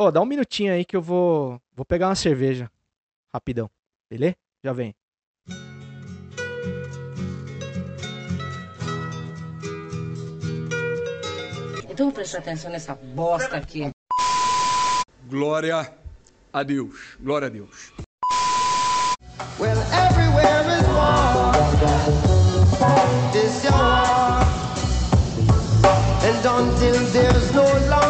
Ô, dá um minutinho aí que eu vou, vou pegar uma cerveja. Rapidão. Beleza? Já vem. Então presta atenção nessa bosta aqui. Glória a Deus. Glória a Deus. Well, everywhere is war. This war. And until there's no longer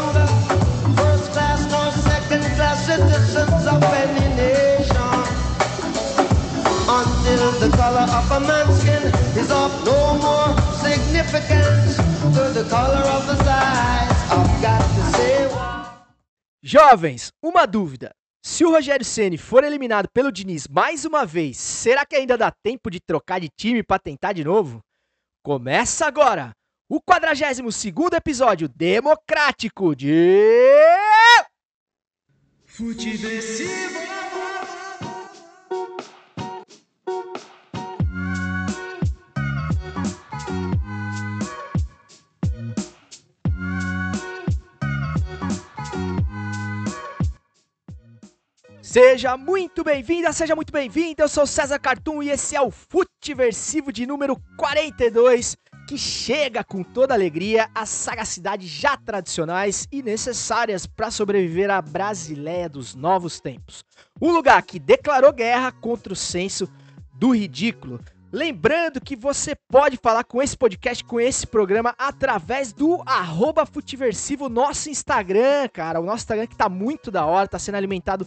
Of a man's skin is of no more significance to the color of his eyes. I've got to say. Jovens, uma dúvida. Se o Rogério Ceni for eliminado pelo Diniz mais uma vez, será que ainda dá tempo de trocar de time pra tentar de novo? Começa agora o 42º episódio democrático de Seja muito bem-vinda, seja muito bem-vindo. Eu sou César Cartoon e esse é o Futeversivo de número 42, que chega com toda alegria às sagacidades já tradicionais e necessárias para sobreviver à Brasileia dos novos tempos. Um lugar que declarou guerra contra o senso do ridículo. Lembrando que você pode falar com esse podcast, com esse programa, através do arroba nosso Instagram, cara. O nosso Instagram que tá muito da hora, tá sendo alimentado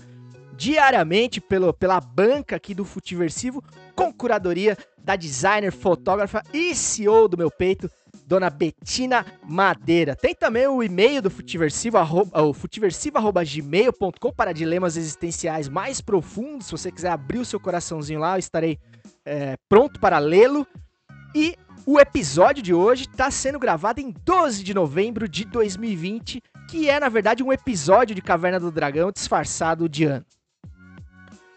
diariamente pelo, pela banca aqui do Futiversivo, com curadoria da designer, fotógrafa e CEO do meu peito, dona Betina Madeira. Tem também o e-mail do Futiversivo, arroba, o futiversivo.gmail.com para dilemas existenciais mais profundos. Se você quiser abrir o seu coraçãozinho lá, eu estarei é, pronto para lê-lo. E o episódio de hoje está sendo gravado em 12 de novembro de 2020, que é, na verdade, um episódio de Caverna do Dragão disfarçado de ano.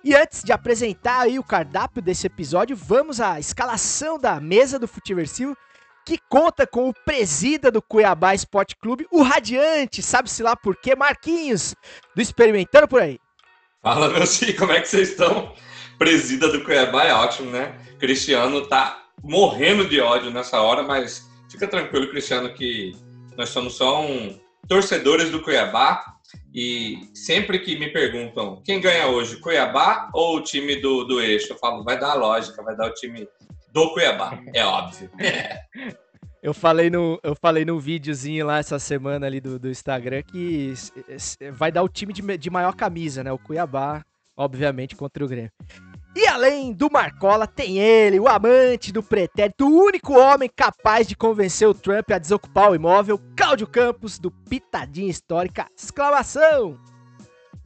E antes de apresentar aí o cardápio desse episódio, vamos à escalação da mesa do Futiversivo, que conta com o presida do Cuiabá Esporte Clube, o Radiante, sabe-se lá por quê, Marquinhos, do Experimentando por aí. Fala, meus filhos, como é que vocês estão? Presida do Cuiabá é ótimo, né? Cristiano tá morrendo de ódio nessa hora, mas fica tranquilo, Cristiano, que nós somos só um torcedores do Cuiabá e sempre que me perguntam quem ganha hoje, Cuiabá ou o time do, do eixo, eu falo, vai dar a lógica, vai dar o time do Cuiabá, é óbvio. Eu falei no, eu falei no videozinho lá essa semana ali do, do Instagram que vai dar o time de, de maior camisa, né? O Cuiabá, obviamente, contra o Grêmio. E além do Marcola, tem ele, o amante do pretérito, o único homem capaz de convencer o Trump a desocupar o imóvel, Cláudio Campos, do Pitadinha Histórica. Exclamação!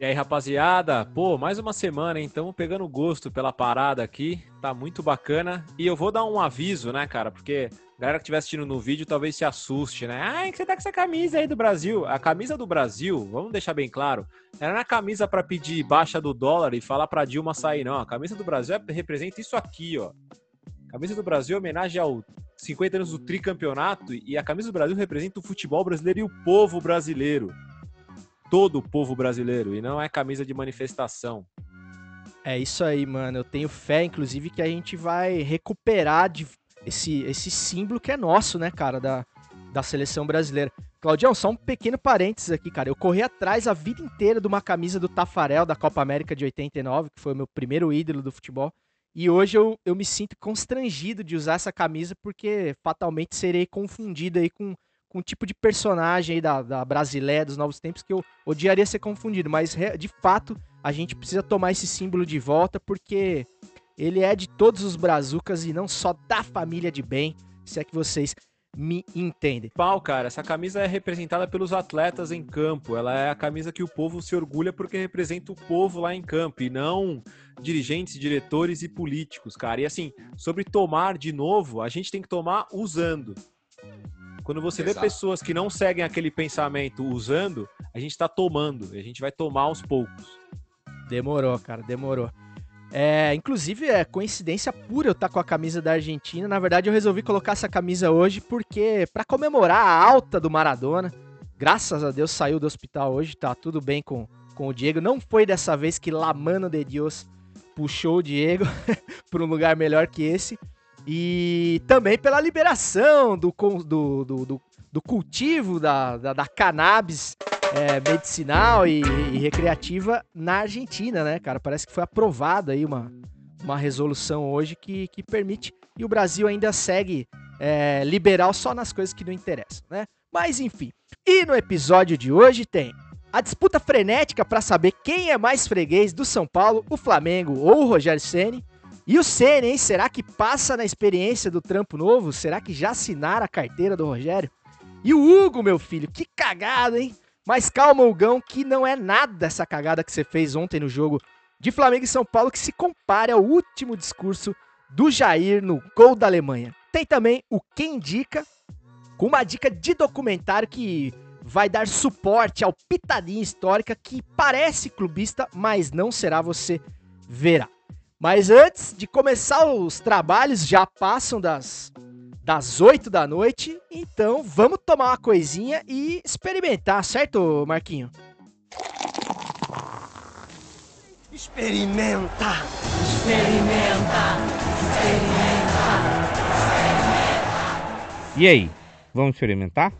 E aí, rapaziada? Pô, mais uma semana, então, pegando gosto pela parada aqui. Tá muito bacana. E eu vou dar um aviso, né, cara? Porque a galera que estiver assistindo no vídeo talvez se assuste, né? Ai, que você tá com essa camisa aí do Brasil. A camisa do Brasil, vamos deixar bem claro, era na camisa pra pedir baixa do dólar e falar pra Dilma sair, não. A camisa do Brasil é- representa isso aqui, ó. A camisa do Brasil é homenagem ao 50 anos do tricampeonato e a camisa do Brasil representa o futebol brasileiro e o povo brasileiro. Todo o povo brasileiro e não é camisa de manifestação. É isso aí, mano. Eu tenho fé, inclusive, que a gente vai recuperar de- esse, esse símbolo que é nosso, né, cara, da, da seleção brasileira. Claudião, só um pequeno parênteses aqui, cara. Eu corri atrás a vida inteira de uma camisa do Tafarel da Copa América de 89, que foi o meu primeiro ídolo do futebol. E hoje eu, eu me sinto constrangido de usar essa camisa porque fatalmente serei confundido aí com, com um tipo de personagem aí da, da Brasileia dos novos tempos que eu odiaria ser confundido. Mas de fato a gente precisa tomar esse símbolo de volta porque ele é de todos os brazucas e não só da família de bem, se é que vocês me entendem. Pau, cara, essa camisa é representada pelos atletas em campo. Ela é a camisa que o povo se orgulha porque representa o povo lá em campo e não dirigentes, diretores e políticos, cara. E assim, sobre tomar de novo, a gente tem que tomar usando. Quando você vê Exato. pessoas que não seguem aquele pensamento usando, a gente tá tomando. E a gente vai tomar aos poucos. Demorou, cara, demorou. É, inclusive, é coincidência pura eu estar com a camisa da Argentina. Na verdade, eu resolvi colocar essa camisa hoje porque, para comemorar a alta do Maradona, graças a Deus saiu do hospital hoje, tá tudo bem com, com o Diego. Não foi dessa vez que La Mano de Dios puxou o Diego para um lugar melhor que esse. E também pela liberação do, do, do, do, do cultivo da, da, da cannabis é, medicinal e, e recreativa na Argentina, né, cara? Parece que foi aprovada aí uma, uma resolução hoje que, que permite. E o Brasil ainda segue é, liberal só nas coisas que não interessam, né? Mas enfim. E no episódio de hoje tem a disputa frenética para saber quem é mais freguês do São Paulo, o Flamengo ou o Rogério Ceni. E o Ceni, hein? Será que passa na experiência do trampo novo? Será que já assinaram a carteira do Rogério? E o Hugo, meu filho, que cagada, hein? Mas calma, Hugão, que não é nada essa cagada que você fez ontem no jogo de Flamengo e São Paulo que se compare ao último discurso do Jair no gol da Alemanha. Tem também o Quem Indica, com uma dica de documentário que vai dar suporte ao Pitadinha Histórica, que parece clubista, mas não será, você verá. Mas antes de começar os trabalhos, já passam das, das 8 da noite, então vamos tomar uma coisinha e experimentar, certo, Marquinho? Experimenta! E aí, vamos experimentar?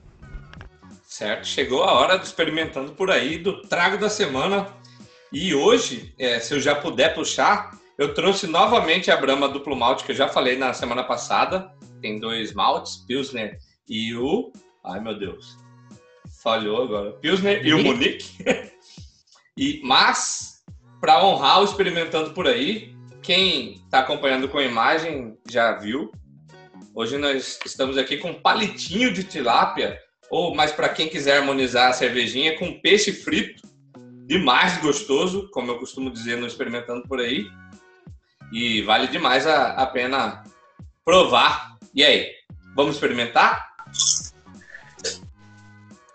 Certo, chegou a hora do experimentando por aí do trago da semana. E hoje, é, se eu já puder puxar, eu trouxe novamente a Brahma duplo malte que eu já falei na semana passada. Tem dois maltes, Pilsner e o, ai meu Deus, falhou agora, Pilsner e o Munique. e mas para honrar o experimentando por aí, quem está acompanhando com a imagem já viu. Hoje nós estamos aqui com um palitinho de tilápia ou mais para quem quiser harmonizar a cervejinha com peixe frito, demais gostoso, como eu costumo dizer no experimentando por aí. E vale demais a, a pena provar. E aí, vamos experimentar?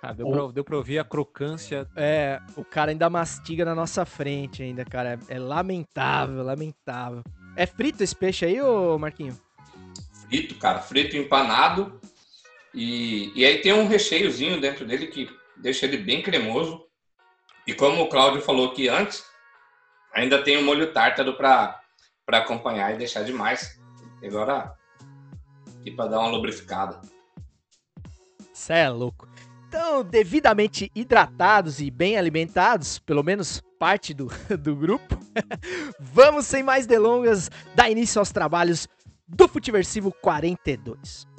Ah, deu, pra, deu pra ouvir a crocância. É, o cara ainda mastiga na nossa frente ainda, cara. É, é lamentável, lamentável. É frito esse peixe aí, ô Marquinho? Frito, cara, frito empanado. E, e aí tem um recheiozinho dentro dele que deixa ele bem cremoso. E como o Cláudio falou aqui antes, ainda tem o molho tártaro para acompanhar e deixar demais. E agora, aqui para dar uma lubrificada. Cê é louco. Então, devidamente hidratados e bem alimentados, pelo menos parte do, do grupo, vamos sem mais delongas dar início aos trabalhos do Futiversivo 42.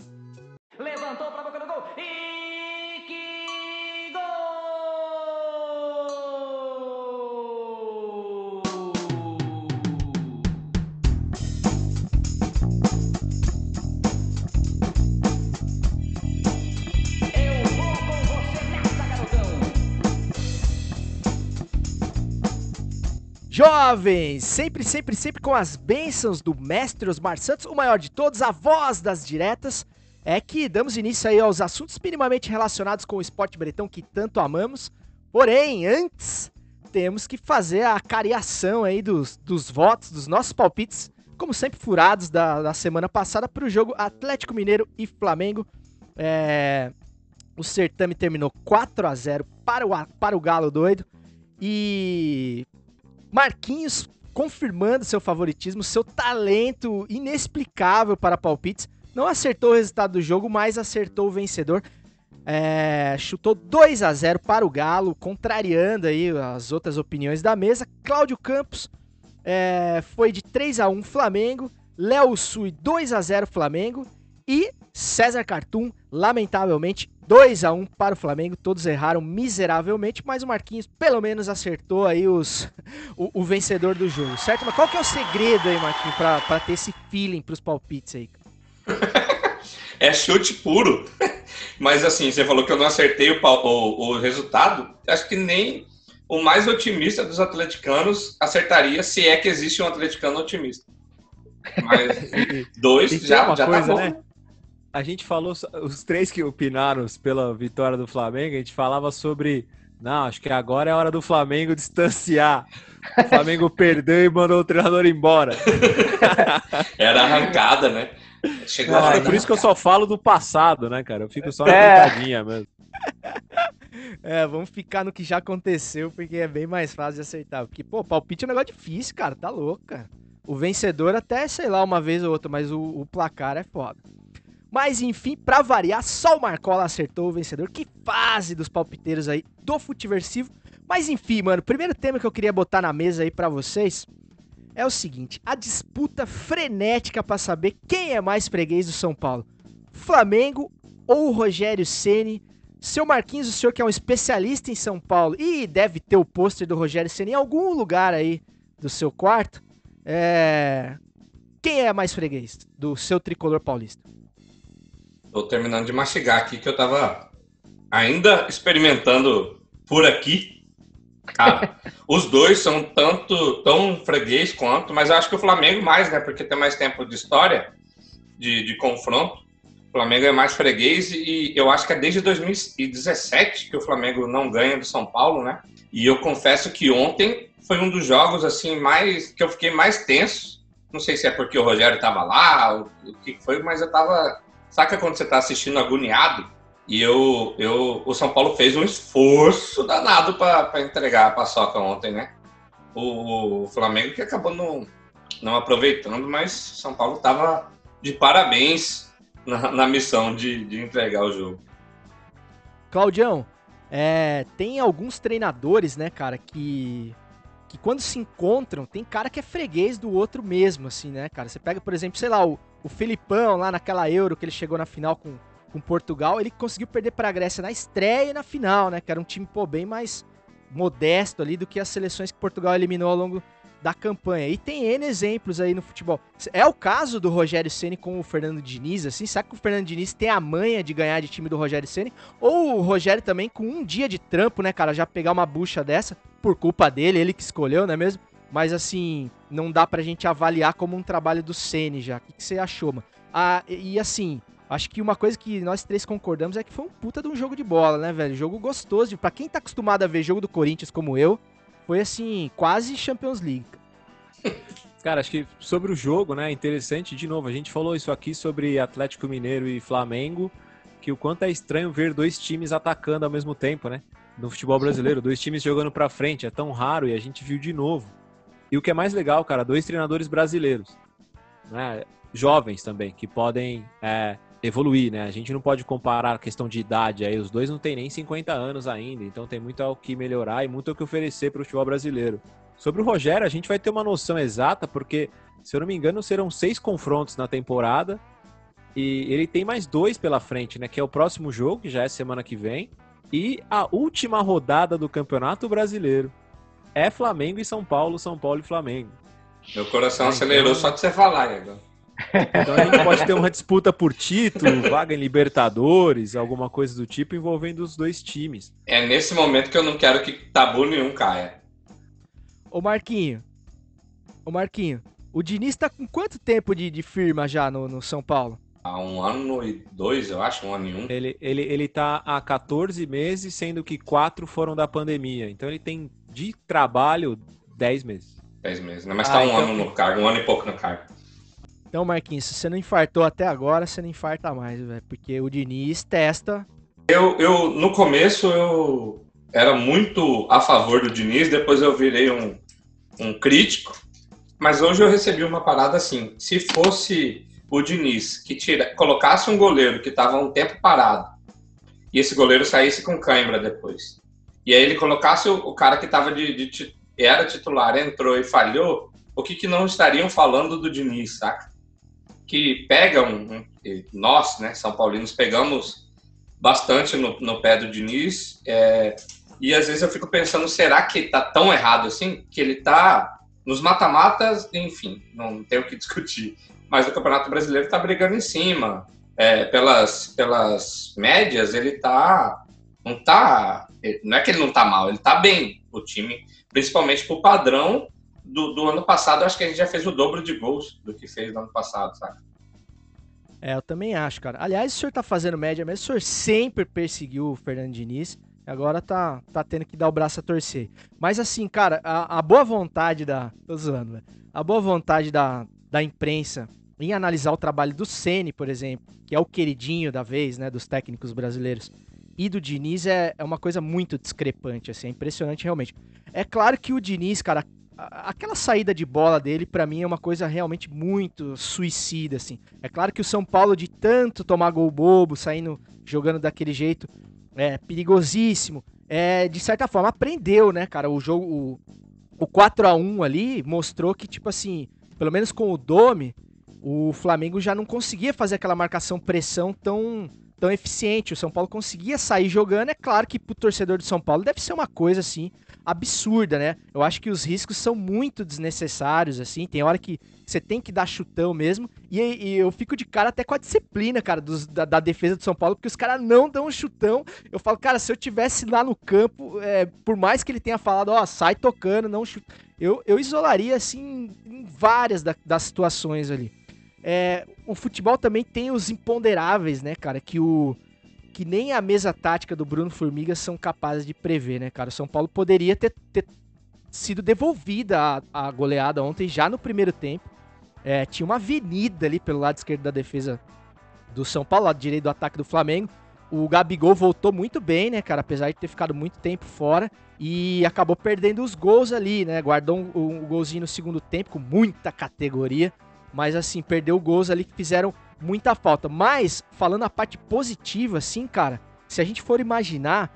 Jovens, sempre, sempre, sempre com as bênçãos do mestre Osmar Santos, o maior de todos, a voz das diretas, é que damos início aí aos assuntos minimamente relacionados com o esporte bretão que tanto amamos. Porém, antes, temos que fazer a cariação aí dos, dos votos, dos nossos palpites, como sempre furados da, da semana passada, para o jogo Atlético Mineiro e Flamengo. É, o certame terminou 4 a 0 para o, para o Galo doido. E Marquinhos confirmando seu favoritismo, seu talento inexplicável para palpites. Não acertou o resultado do jogo, mas acertou o vencedor. É, chutou 2 a 0 para o Galo, contrariando aí as outras opiniões da mesa. Cláudio Campos é, foi de 3 a 1 Flamengo. Léo Sui 2 a 0 Flamengo. E César Cartum, lamentavelmente, 2 a 1 para o Flamengo. Todos erraram miseravelmente, mas o Marquinhos pelo menos acertou aí os, o, o vencedor do jogo, certo? Mas qual que é o segredo aí, Marquinhos, pra ter esse feeling pros palpites aí? É chute puro. Mas assim, você falou que eu não acertei o, o, o resultado. Acho que nem o mais otimista dos atleticanos acertaria, se é que existe um atleticano otimista. Mas dois já, já coisa, tá bom. né? A gente falou, os três que opinaram pela vitória do Flamengo, a gente falava sobre. Não, acho que agora é a hora do Flamengo distanciar. O Flamengo perdeu e mandou o treinador embora. Era arrancada, né? Chegou a É por isso que eu só falo do passado, né, cara? Eu fico só na É. mesmo. É, vamos ficar no que já aconteceu, porque é bem mais fácil de acertar. Porque, pô, palpite é um negócio difícil, cara. Tá louco, cara. O vencedor até, sei lá, uma vez ou outra, mas o, o placar é foda. Mas enfim, pra variar, só o Marcola acertou o vencedor. Que fase dos palpiteiros aí do Futiversivo. Mas enfim, mano, primeiro tema que eu queria botar na mesa aí pra vocês é o seguinte: a disputa frenética pra saber quem é mais freguês do São Paulo. Flamengo ou Rogério Ceni? Seu Marquinhos, o senhor que é um especialista em São Paulo e deve ter o pôster do Rogério Ceni em algum lugar aí do seu quarto. É... Quem é mais freguês do seu tricolor paulista? Tô terminando de mastigar aqui que eu tava ainda experimentando por aqui. Cara, os dois são tanto tão freguês quanto, mas eu acho que o Flamengo mais, né? Porque tem mais tempo de história, de, de confronto. O Flamengo é mais freguês e eu acho que é desde 2017 que o Flamengo não ganha do São Paulo, né? E eu confesso que ontem foi um dos jogos assim mais que eu fiquei mais tenso. Não sei se é porque o Rogério tava lá, o, o que foi, mas eu tava. Saca quando você tá assistindo agoniado? E eu, eu, o São Paulo fez um esforço danado para entregar a paçoca ontem, né? O, o, Flamengo que acabou não, não aproveitando, mas São Paulo tava de parabéns na, na missão de, de entregar o jogo. Claudião, é, tem alguns treinadores, né, cara, que que quando se encontram, tem cara que é freguês do outro mesmo, assim, né, cara? Você pega, por exemplo, sei lá, o, o Felipão lá naquela Euro que ele chegou na final com, com Portugal, ele conseguiu perder para a Grécia na estreia e na final, né? Que era um time, pô, bem mais modesto ali do que as seleções que Portugal eliminou ao longo da campanha. E tem N exemplos aí no futebol. É o caso do Rogério Ceni com o Fernando Diniz, assim? Será que o Fernando Diniz tem a manha de ganhar de time do Rogério Ceni? Ou o Rogério também com um dia de trampo, né, cara, já pegar uma bucha dessa por culpa dele, ele que escolheu, não é mesmo? Mas assim, não dá pra gente avaliar como um trabalho do Ceni já. O que, você achou, mano? Ah, e assim, Acho que uma coisa que nós três concordamos é que foi um puta de um jogo de bola, né, velho? Jogo gostoso. Pra quem tá acostumado a ver jogo do Corinthians como eu, foi assim, quase Champions League. Cara, acho que sobre o jogo, né, interessante, de novo, a gente falou isso aqui sobre Atlético Mineiro e Flamengo, que o quanto é estranho ver dois times atacando ao mesmo tempo, né? No futebol brasileiro, dois times jogando pra frente, é tão raro e a gente viu de novo. E o que é mais legal, cara, dois treinadores brasileiros, né? Jovens também, que podem é, evoluir, né? A gente não pode comparar a questão de idade aí, os dois não têm nem 50 anos ainda, então tem muito ao que melhorar e muito ao que oferecer para o futebol brasileiro. Sobre o Rogério, a gente vai ter uma noção exata, porque, se eu não me engano, serão seis confrontos na temporada. E ele tem mais dois pela frente, né? Que é o próximo jogo, que já é semana que vem. E a última rodada do Campeonato Brasileiro. É Flamengo e São Paulo, São Paulo e Flamengo. Meu coração acelerou só de você falar, Igor. Então a gente pode ter uma disputa por título, vaga em Libertadores, alguma coisa do tipo envolvendo os dois times. É nesse momento que eu não quero que tabu nenhum caia. Ô Marquinho. Ô Marquinho. O Diniz tá com quanto tempo de, de firma já no, no São Paulo? Há um ano e dois, eu acho, um ano e um. Ele, ele, ele tá há 14 meses, sendo que quatro foram da pandemia. Então ele tem de trabalho 10 meses. 10 meses, né? Mas tá Ah, um então- ano no cargo, um ano e pouco no cargo. Então, Marquinhos, se você não infartou até agora, você não infarta mais, velho. Porque o Diniz testa. Eu, eu, no começo, eu era muito a favor do Diniz, depois eu virei um, um crítico. Mas hoje eu recebi uma parada assim: se fosse o Diniz que tira, colocasse um goleiro que estava um tempo parado e esse goleiro saísse com cãibra depois, e aí ele colocasse o, o cara que estava de, de ti- era titular, entrou e falhou, o que, que não estariam falando do Diniz, saca? Que pega um, um- nós, né, São Paulinos, pegamos bastante no, no pé do Diniz. é, e às vezes eu fico pensando, será que tá tão errado assim? Que ele tá nos mata-matas, enfim, não tem o que discutir. Mas no Campeonato Brasileiro tá brigando em cima. É, pelas, pelas médias, ele tá. Não tá. Não é que ele não tá mal, ele tá bem, o time. Principalmente pro padrão do, do ano passado. Acho que a gente já fez o dobro de gols do que fez no ano passado, sabe? É, eu também acho, cara. Aliás, o senhor tá fazendo média mesmo. O senhor sempre perseguiu o Fernando Diniz. Agora tá, tá tendo que dar o braço a torcer. Mas assim, cara, a, a boa vontade da. Tô zoando, velho. A boa vontade da, da imprensa em analisar o trabalho do Ceni, por exemplo, que é o queridinho da vez, né, dos técnicos brasileiros. e do Diniz é, é uma coisa muito discrepante, assim, é impressionante realmente. É claro que o Diniz, cara, aquela saída de bola dele, pra mim, é uma coisa realmente muito suicida, assim. É claro que o São Paulo, de tanto tomar gol bobo, saindo, jogando daquele jeito, é perigosíssimo, é, de certa forma, aprendeu, né, cara? O jogo, o, o 4 a 1 ali mostrou que, tipo assim, pelo menos com o Domi, o Flamengo já não conseguia fazer aquela marcação pressão tão, tão eficiente. O São Paulo conseguia sair jogando. É claro que pro torcedor do São Paulo deve ser uma coisa assim absurda, né? Eu acho que os riscos são muito desnecessários, assim. Tem hora que você tem que dar chutão mesmo. E, e eu fico de cara até com a disciplina, cara, dos- da, da defesa do São Paulo, porque os caras não dão chutão. Eu falo, cara, se eu tivesse lá no campo, é, por mais que ele tenha falado, ó, sai tocando, não chuta. Eu, eu isolaria, assim, em várias da- das situações ali. É, o futebol também tem os imponderáveis, né, cara? Que o que nem a mesa tática do Bruno Formiga são capazes de prever, né, cara? O São Paulo poderia ter, ter sido devolvida a, a goleada ontem já no primeiro tempo. É, tinha uma avenida ali pelo lado esquerdo da defesa do São Paulo, lado direito do ataque do Flamengo. O Gabigol voltou muito bem, né, cara? Apesar de ter ficado muito tempo fora. E acabou perdendo os gols ali, né? Guardou um, um golzinho no segundo tempo com muita categoria. Mas assim, perdeu gols ali que fizeram muita falta. Mas, falando a parte positiva, assim, cara, se a gente for imaginar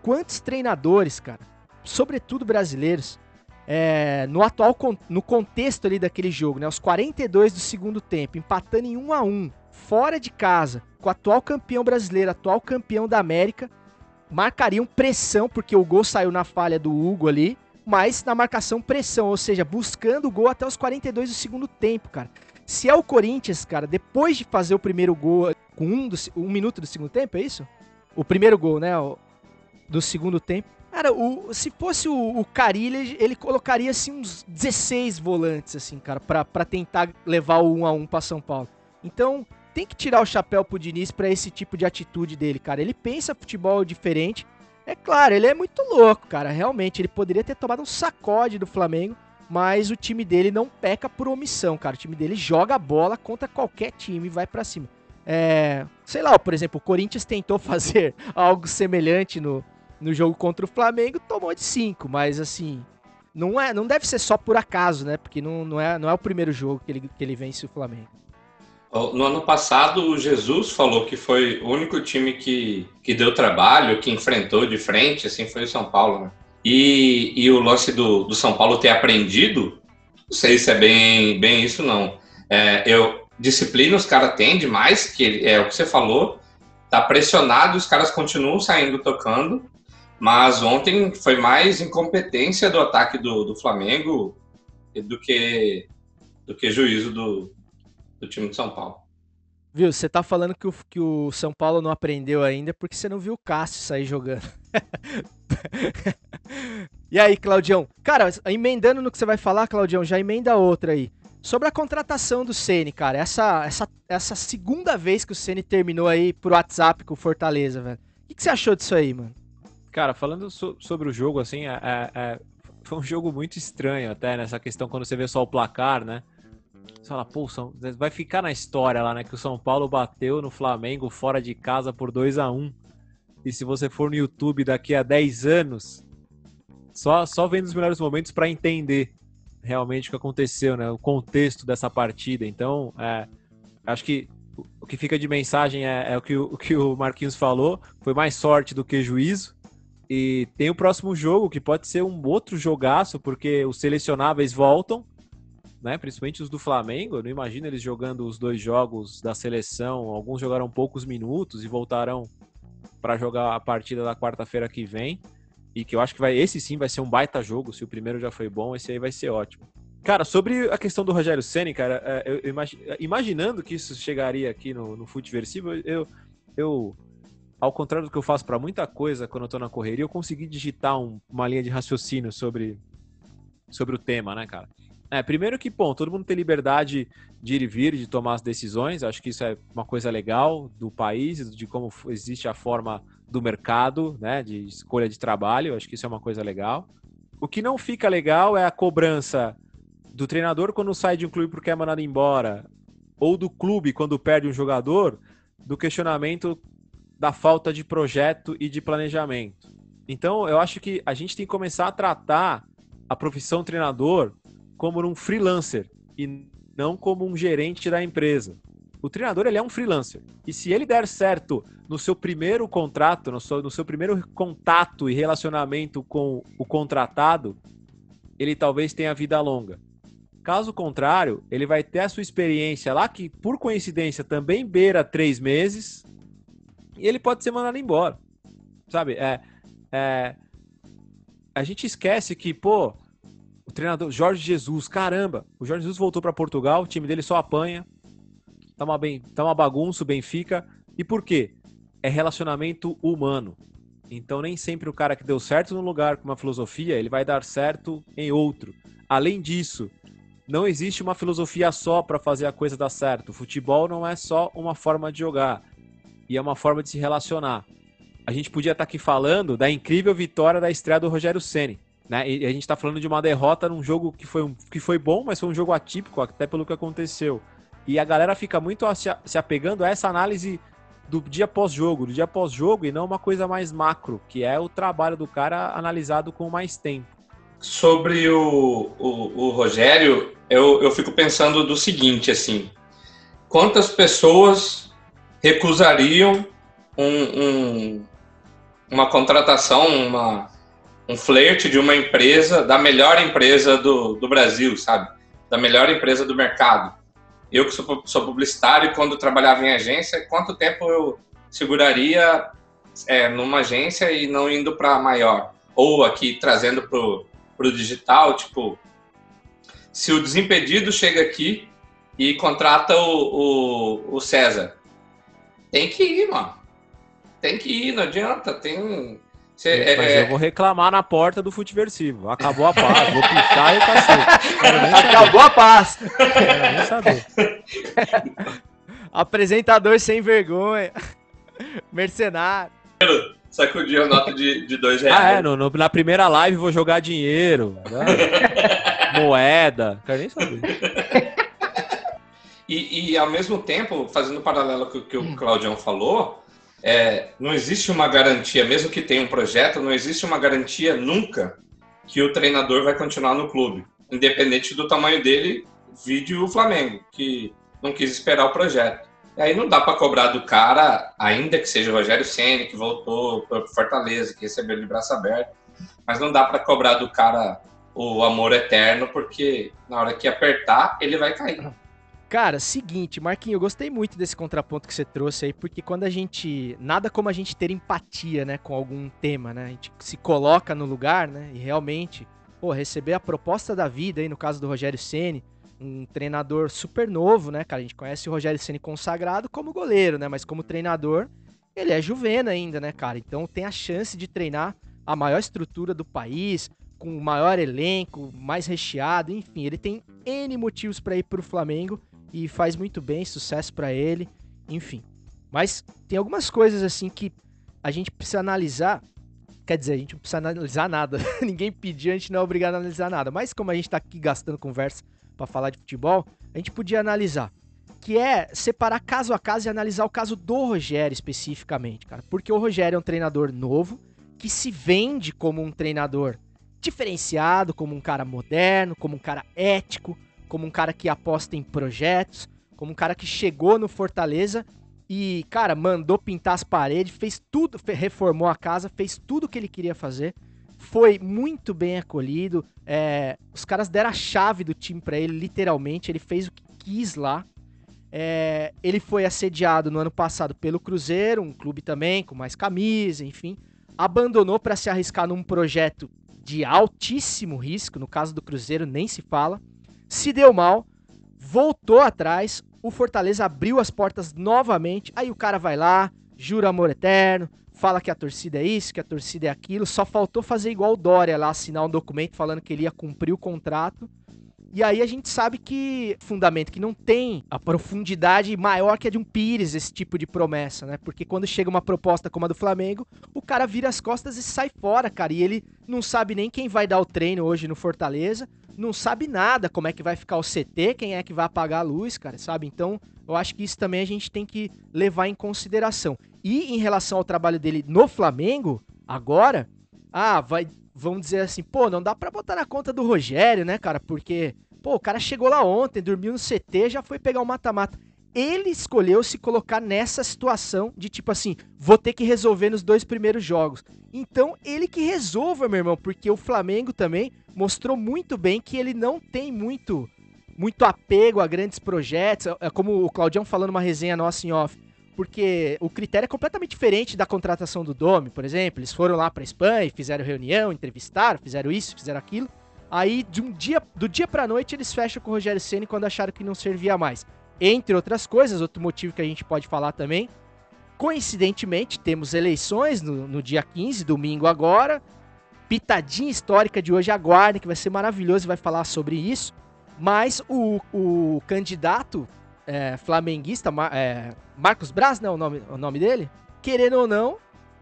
quantos treinadores, cara, sobretudo brasileiros, é, no atual no contexto ali daquele jogo, né, os 42 do segundo tempo, empatando em 1 a 1, fora de casa, com o atual campeão brasileiro, atual campeão da América, marcariam pressão porque o gol saiu na falha do Hugo ali, mas na marcação pressão, ou seja, buscando o gol até os 42 do segundo tempo, cara. Se é o Corinthians, cara, depois de fazer o primeiro gol com um, do, um minuto do segundo tempo, é isso? O primeiro gol, né? do segundo tempo. Cara, o, se fosse o, o Carilli, ele, colocaria assim uns 16 volantes, assim, cara, pra tentar levar o 1 a 1 pra São Paulo. Então, tem que tirar o chapéu pro Diniz pra esse tipo de atitude dele, cara. Ele pensa futebol diferente. É claro, ele é muito louco, cara. Realmente, ele poderia ter tomado um sacode do Flamengo, mas o time dele não peca por omissão, cara. O time dele joga a bola contra qualquer time e vai pra cima. É, sei lá, por exemplo, o Corinthians tentou fazer algo semelhante no, no jogo contra o Flamengo, tomou de 5, mas assim, não é, não deve ser só por acaso, né? Porque não, não, é, não é o primeiro jogo que ele, que ele vence o Flamengo. No ano passado, o Jesus falou que foi o único time que, que deu trabalho, que enfrentou de frente, assim, foi o São Paulo, né? E, e o lance do, do São Paulo ter aprendido, não sei se é bem, bem isso, não. É, eu, disciplina os caras têm demais, que é o que você falou, tá pressionado, os caras continuam saindo tocando, mas ontem foi mais incompetência do ataque do, do Flamengo do que, do que juízo do, do time de São Paulo. Viu, você tá falando que o, que o São Paulo não aprendeu ainda porque você não viu o Cássio sair jogando. e aí, Claudião? Cara, emendando no que você vai falar, Claudião, já emenda outra aí. Sobre a contratação do Ceni, cara, essa, essa, essa segunda vez que o Ceni terminou aí por WhatsApp com o Fortaleza, velho. O que, que você achou disso aí, mano? Cara, falando so- sobre o jogo, assim, é- é- é- foi um jogo muito estranho até nessa questão quando você vê só o placar, né? Você fala, pô, São- vai ficar na história lá, né? Que o São Paulo bateu no Flamengo fora de casa por 2 a 1 E se você for no YouTube daqui a 10 anos, só, só vendo os melhores momentos para entender realmente o que aconteceu, né? O contexto dessa partida. Então, é, acho que o- que fica de mensagem é, é o, que o que o Marquinhos falou. Foi mais sorte do que juízo. E tem o próximo jogo, que pode ser um outro jogaço, porque os selecionáveis voltam, né? Principalmente os do Flamengo. Eu não imagino eles jogando os dois jogos da seleção. Alguns jogaram poucos minutos e voltarão para jogar a partida da quarta-feira que vem. E que eu acho que vai, esse sim vai ser um baita jogo. Se o primeiro já foi bom, esse aí vai ser ótimo. Cara, sobre a questão do Rogério Ceni, cara, é, eu, eu imagi- imaginando que isso chegaria aqui no, no Futeversivo, eu, eu, ao contrário do que eu faço para muita coisa quando eu tô na correria, eu consegui digitar um- uma linha de raciocínio sobre, sobre o tema, né, cara? É, primeiro que, bom, todo mundo tem liberdade de ir e vir, de tomar as decisões, acho que isso é uma coisa legal do país, de como existe a forma do mercado, né, de escolha de trabalho, acho que isso é uma coisa legal. O que não fica legal é a cobrança do treinador quando sai de um clube porque é mandado embora, ou do clube quando perde um jogador, do questionamento da falta de projeto e de planejamento. Então, eu acho que a gente tem que começar a tratar a profissão treinador como um freelancer e não como um gerente da empresa. O treinador ele é um freelancer. E se ele der certo no seu primeiro contrato, no seu, no seu primeiro contato e relacionamento com o contratado, ele talvez tenha vida longa. Caso contrário, ele vai ter a sua experiência lá, que por coincidência também beira três meses, e ele pode ser mandado embora. Sabe? É, é, a gente esquece que, pô, o treinador Jorge Jesus, caramba, o Jorge Jesus voltou para Portugal, o time dele só apanha, tá uma, bem, tá uma bagunça, o Benfica. E por quê? É relacionamento humano. Então nem sempre o cara que deu certo num lugar com uma filosofia, ele vai dar certo em outro. Além disso, não existe uma filosofia só para fazer a coisa dar certo. O futebol não é só uma forma de jogar, e é uma forma de se relacionar. A gente podia estar tá aqui falando da incrível vitória da estreia do Rogério Ceni, né? E a gente está falando de uma derrota num jogo que foi, um, que foi bom, mas foi um jogo atípico, até pelo que aconteceu. E a galera fica muito se apegando a essa análise do dia pós-jogo, do dia pós-jogo, e não uma coisa mais macro, que é o trabalho do cara analisado com mais tempo. Sobre o, o, o Rogério, eu, eu fico pensando do seguinte, assim, quantas pessoas recusariam um, um, uma contratação, uma, um flerte de uma empresa, da melhor empresa do, do Brasil, sabe? Da melhor empresa do mercado. Eu que sou, sou publicitário, quando trabalhava em agência, quanto tempo eu seguraria é, numa agência e não indo para maior? Ou aqui trazendo para o digital, tipo, se o Desimpedido chega aqui e contrata o, o, o César, tem que ir, mano. Tem que ir, não adianta. Tem. Cê, Mas é... eu vou reclamar na porta do Futiversivo. Acabou a paz, vou pichar e cacete. Acabou a paz. Quero nem saber. Apresentador sem vergonha. Mercenário. Sacudiu a nota de, de dois reais. Ah, é, no, no, na primeira live vou jogar dinheiro. Né? Moeda. Quero nem saber. E, e, ao mesmo tempo, fazendo paralelo com o que o Claudião falou, é, não existe uma garantia, mesmo que tenha um projeto, não existe uma garantia nunca que o treinador vai continuar no clube, independente do tamanho dele, vídeo o Flamengo, que não quis esperar o projeto. E aí não dá para cobrar do cara, ainda que seja o Rogério Ceni que voltou para Fortaleza, que recebeu de braço aberto, mas não dá para cobrar do cara o amor eterno, porque na hora que apertar, ele vai cair. Cara, seguinte, Marquinhos, eu gostei muito desse contraponto que você trouxe aí, porque quando a gente. Nada como a gente ter empatia, né, com algum tema, né? A gente se coloca no lugar, né? E realmente, pô, receber a proposta da vida aí, no caso do Rogério Ceni, um treinador super novo, né, cara? A gente conhece o Rogério Ceni consagrado como goleiro, né? Mas como treinador, ele é juvena ainda, né, cara? Então tem a chance de treinar a maior estrutura do país, com o maior elenco, mais recheado, enfim, ele tem N motivos para ir pro Flamengo e faz muito bem, sucesso para ele, enfim. Mas tem algumas coisas assim que a gente precisa analisar. Quer dizer, a gente não precisa analisar nada. Ninguém pediu, a gente não é obrigado a analisar nada. Mas como a gente tá aqui gastando conversa para falar de futebol, a gente podia analisar. Que é separar caso a caso e analisar o caso do Rogério especificamente, cara. Porque o Rogério é um treinador novo, que se vende como um treinador diferenciado, como um cara moderno, como um cara ético, como um cara que aposta em projetos, como um cara que chegou no Fortaleza e, cara, mandou pintar as paredes, fez tudo, reformou a casa, fez tudo o que ele queria fazer. Foi muito bem acolhido. É, os caras deram a chave do time para ele, literalmente. Ele fez o que quis lá. É, ele foi assediado no ano passado pelo Cruzeiro, um clube também com mais camisa, enfim. Abandonou para se arriscar num projeto de altíssimo risco. No caso do Cruzeiro, nem se fala se deu mal, voltou atrás, o Fortaleza abriu as portas novamente, aí o cara vai lá, jura amor eterno, fala que a torcida é isso, que a torcida é aquilo, só faltou fazer igual o Dória lá, assinar um documento falando que ele ia cumprir o contrato, E aí a gente sabe que fundamento que não tem a profundidade maior que a de um Pires, esse tipo de promessa, né? Porque quando chega uma proposta como a do Flamengo, o cara vira as costas e sai fora, cara. E ele não sabe nem quem vai dar o treino hoje no Fortaleza, não sabe nada como é que vai ficar o CT, quem é que vai apagar a luz, cara, sabe? Então, eu acho que isso também a gente tem que levar em consideração. E em relação ao trabalho dele no Flamengo, agora, ah, vai, vamos dizer assim, pô, não dá pra botar na conta do Rogério, né, cara? Porque Pô, o cara chegou lá ontem, dormiu no CT, já foi pegar o mata-mata. Ele escolheu se colocar nessa situação de tipo assim, vou ter que resolver nos dois primeiros jogos. Então, ele que resolva, meu irmão, porque o Flamengo também mostrou muito bem que ele não tem muito muito apego a grandes projetos. É como o Claudião falando uma resenha nossa em off. Porque o critério é completamente diferente da contratação do Dome, por exemplo. Eles foram lá para Espanha, fizeram reunião, entrevistaram, fizeram isso, fizeram aquilo. Aí, de um dia, do dia pra noite, eles fecham com o Rogério Ceni quando acharam que não servia mais. Entre outras coisas, outro motivo que a gente pode falar também. Coincidentemente, temos eleições no, no dia 15, domingo agora. Pitadinha histórica de hoje, aguardem, que vai ser maravilhoso e vai falar sobre isso. Mas o, o candidato é, flamenguista, é, Marcos Braz, não é o nome, o nome dele? Querendo ou não,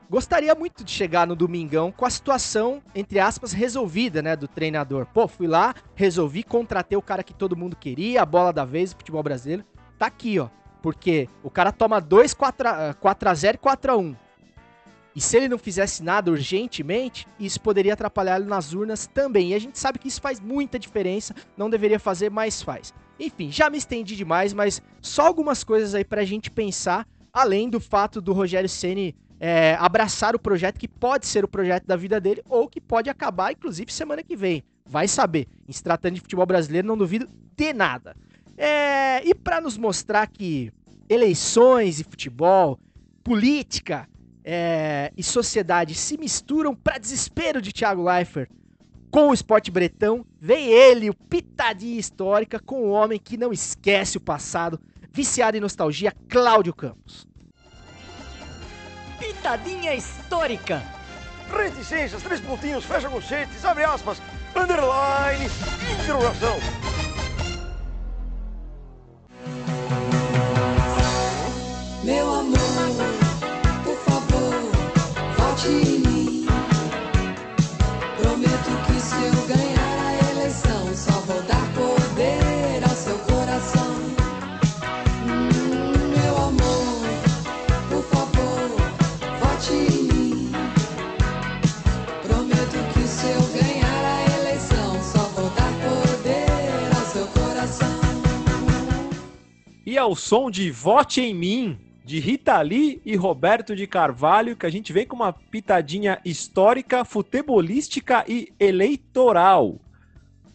Gostaria muito de chegar no domingão com a situação, entre aspas, resolvida, né, do treinador. Pô, fui lá, resolvi, contratei o cara que todo mundo queria, a bola da vez, o futebol brasileiro. Tá aqui, ó. Porque o cara toma 2, 4 a 0 e 4 a 1. E se ele não fizesse nada urgentemente, isso poderia atrapalhar ele nas urnas também. E a gente sabe que isso faz muita diferença, não deveria fazer, mas faz. Enfim, já me estendi demais, mas só algumas coisas aí pra gente pensar, além do fato do Rogério Ceni é, abraçar o projeto que pode ser o projeto da vida dele ou que pode acabar, inclusive, semana que vem. Vai saber. Em se tratando de futebol brasileiro, não duvido de nada. É, e para nos mostrar que eleições e futebol, política é, e sociedade se misturam para desespero de Thiago Leifert com o esporte bretão, vem ele, o Pitadinha Histórica, com o homem que não esquece o passado, viciado em nostalgia, Cláudio Campos. Pitadinha histórica. Reticências, três pontinhos, fecha conchetes, abre aspas, underline, interrogação. Ao som de Vote em Mim, de Rita Lee e Roberto de Carvalho, que a gente vem com uma pitadinha histórica, futebolística e eleitoral.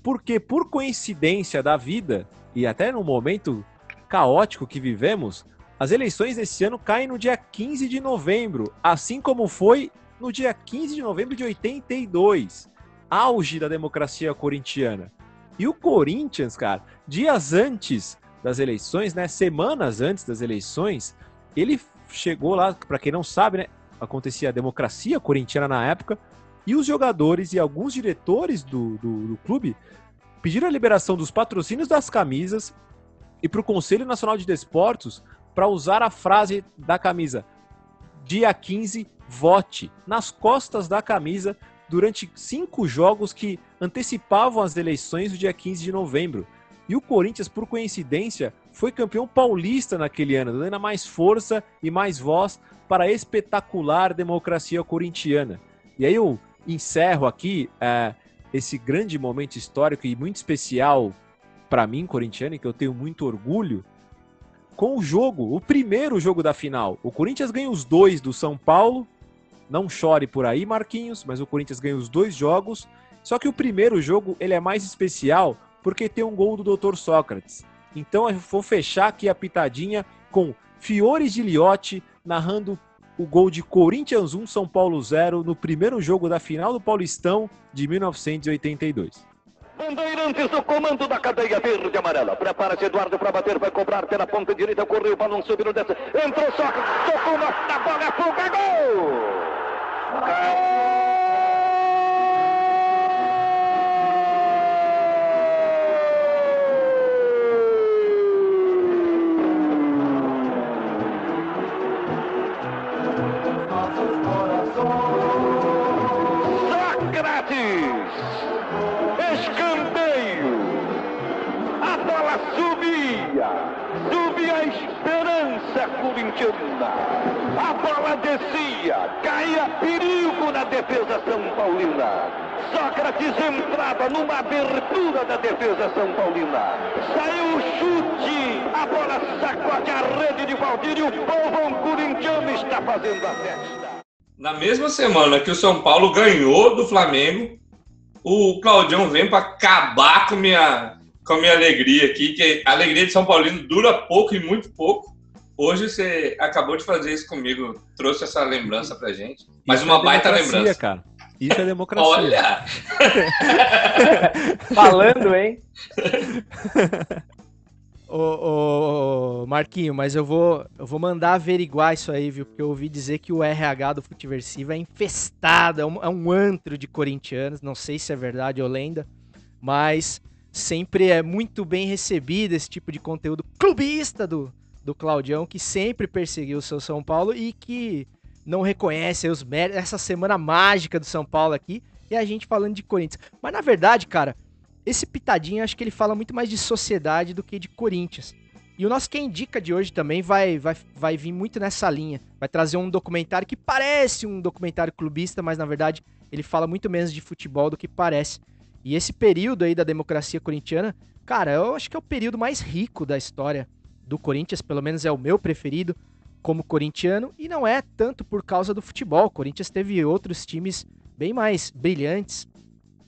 Porque, por coincidência da vida, e até no momento caótico que vivemos, as eleições desse ano caem no dia 15 de novembro, assim como foi no dia 15 de novembro de 82, auge da democracia corintiana. E o Corinthians, cara, dias antes das eleições, né, semanas antes das eleições, ele chegou lá, para quem não sabe, né, acontecia a democracia corintiana na época, e os jogadores e alguns diretores do, do, do clube pediram a liberação dos patrocínios das camisas e para o Conselho Nacional de Desportos para usar a frase da camisa dia 15, vote, nas costas da camisa durante cinco jogos que antecipavam as eleições do dia 15 de novembro. E o Corinthians, por coincidência, foi campeão paulista naquele ano, dando mais força e mais voz para a espetacular democracia corintiana. E aí eu encerro aqui é, esse grande momento histórico e muito especial para mim, corintiano, que eu tenho muito orgulho, com o jogo, o primeiro jogo da final. O Corinthians ganha os dois do São Paulo. Não chore por aí, Marquinhos, mas o Corinthians ganha os dois jogos. Só que o primeiro jogo ele é mais especial porque tem um gol do Dr. Sócrates. Então eu vou fechar aqui a pitadinha com Fiore Giliotti narrando o gol de Corinthians 1 São Paulo 0 no primeiro jogo da final do Paulistão de 1982. Bandeirantes do comando da cadeia verde e amarela. Prepara-se Eduardo para bater, vai cobrar pela ponta direita, correu, balão subiu, desce. Entrou só, tocou na, bola, fuga, gol! Gol! Corintiana. A bola descia, caía perigo na defesa São Paulina. Sócrates entrava numa abertura da defesa São Paulina. Saiu o chute, a bola sacode a rede de Valdir e o povo corintiano está fazendo a festa. Na mesma semana que o São Paulo ganhou do Flamengo, o Claudião vem para acabar com minha, com minha alegria aqui, que a alegria de São Paulino dura pouco e muito pouco. Hoje você acabou de fazer isso comigo, trouxe essa lembrança pra gente. Mas Isso uma é baita democracia, lembrança. cara. Isso é democracia. Olha! Falando, hein? Ô, ô, ô, Marquinho, mas eu vou, eu vou mandar averiguar isso aí, viu? Porque eu ouvi dizer que o RH do Futiversivo é infestado, é um, é um antro de corintianos. Não sei se é verdade ou lenda, mas sempre é muito bem recebido esse tipo de conteúdo clubista do, do Claudião, que sempre perseguiu o seu São Paulo e que não reconhece os méritos. Essa semana mágica do São Paulo aqui e a gente falando de Corinthians. Mas na verdade, cara, esse pitadinho acho que ele fala muito mais de sociedade do que de Corinthians. E o nosso Quem Indica de hoje também vai, vai, vai vir muito nessa linha. Vai trazer um documentário que parece um documentário clubista, mas na verdade ele fala muito menos de futebol do que parece. E esse período aí da democracia corintiana, cara, eu acho que é o período mais rico da história do Corinthians, pelo menos é o meu preferido como corintiano, e não é tanto por causa do futebol. O Corinthians teve outros times bem mais brilhantes,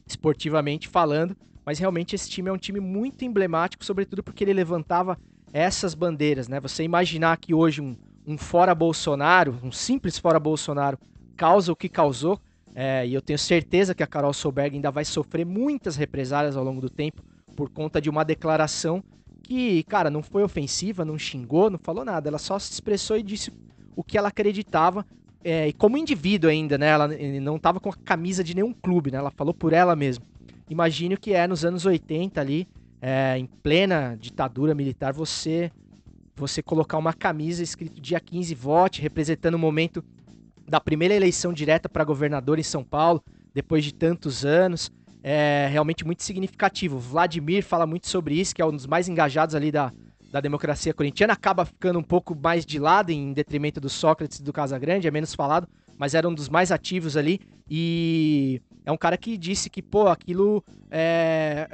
esportivamente falando, mas realmente esse time é um time muito emblemático, sobretudo porque ele levantava essas bandeiras, né? Você imaginar que hoje um, um fora Bolsonaro, um simples fora Bolsonaro, causa o que causou, é, e eu tenho certeza que a Carol Solberg ainda vai sofrer muitas represálias ao longo do tempo por conta de uma declaração que, cara, não foi ofensiva, não xingou, não falou nada, ela só se expressou e disse o que ela acreditava, é, e como indivíduo ainda, né? Ela não estava com a camisa de nenhum clube, né? Ela falou por ela mesma. Imagine o que é nos anos 80 ali, é, em plena ditadura militar, você você colocar uma camisa escrito dia 15 vote, representando o momento da primeira eleição direta para governador em São Paulo, depois de tantos anos. É realmente muito significativo. Vladimir fala muito sobre isso, que é um dos mais engajados ali da, da democracia corintiana. Acaba ficando um pouco mais de lado em detrimento do Sócrates e do Casagrande, é menos falado, mas era um dos mais ativos ali. E é um cara que disse que, pô, aquilo é,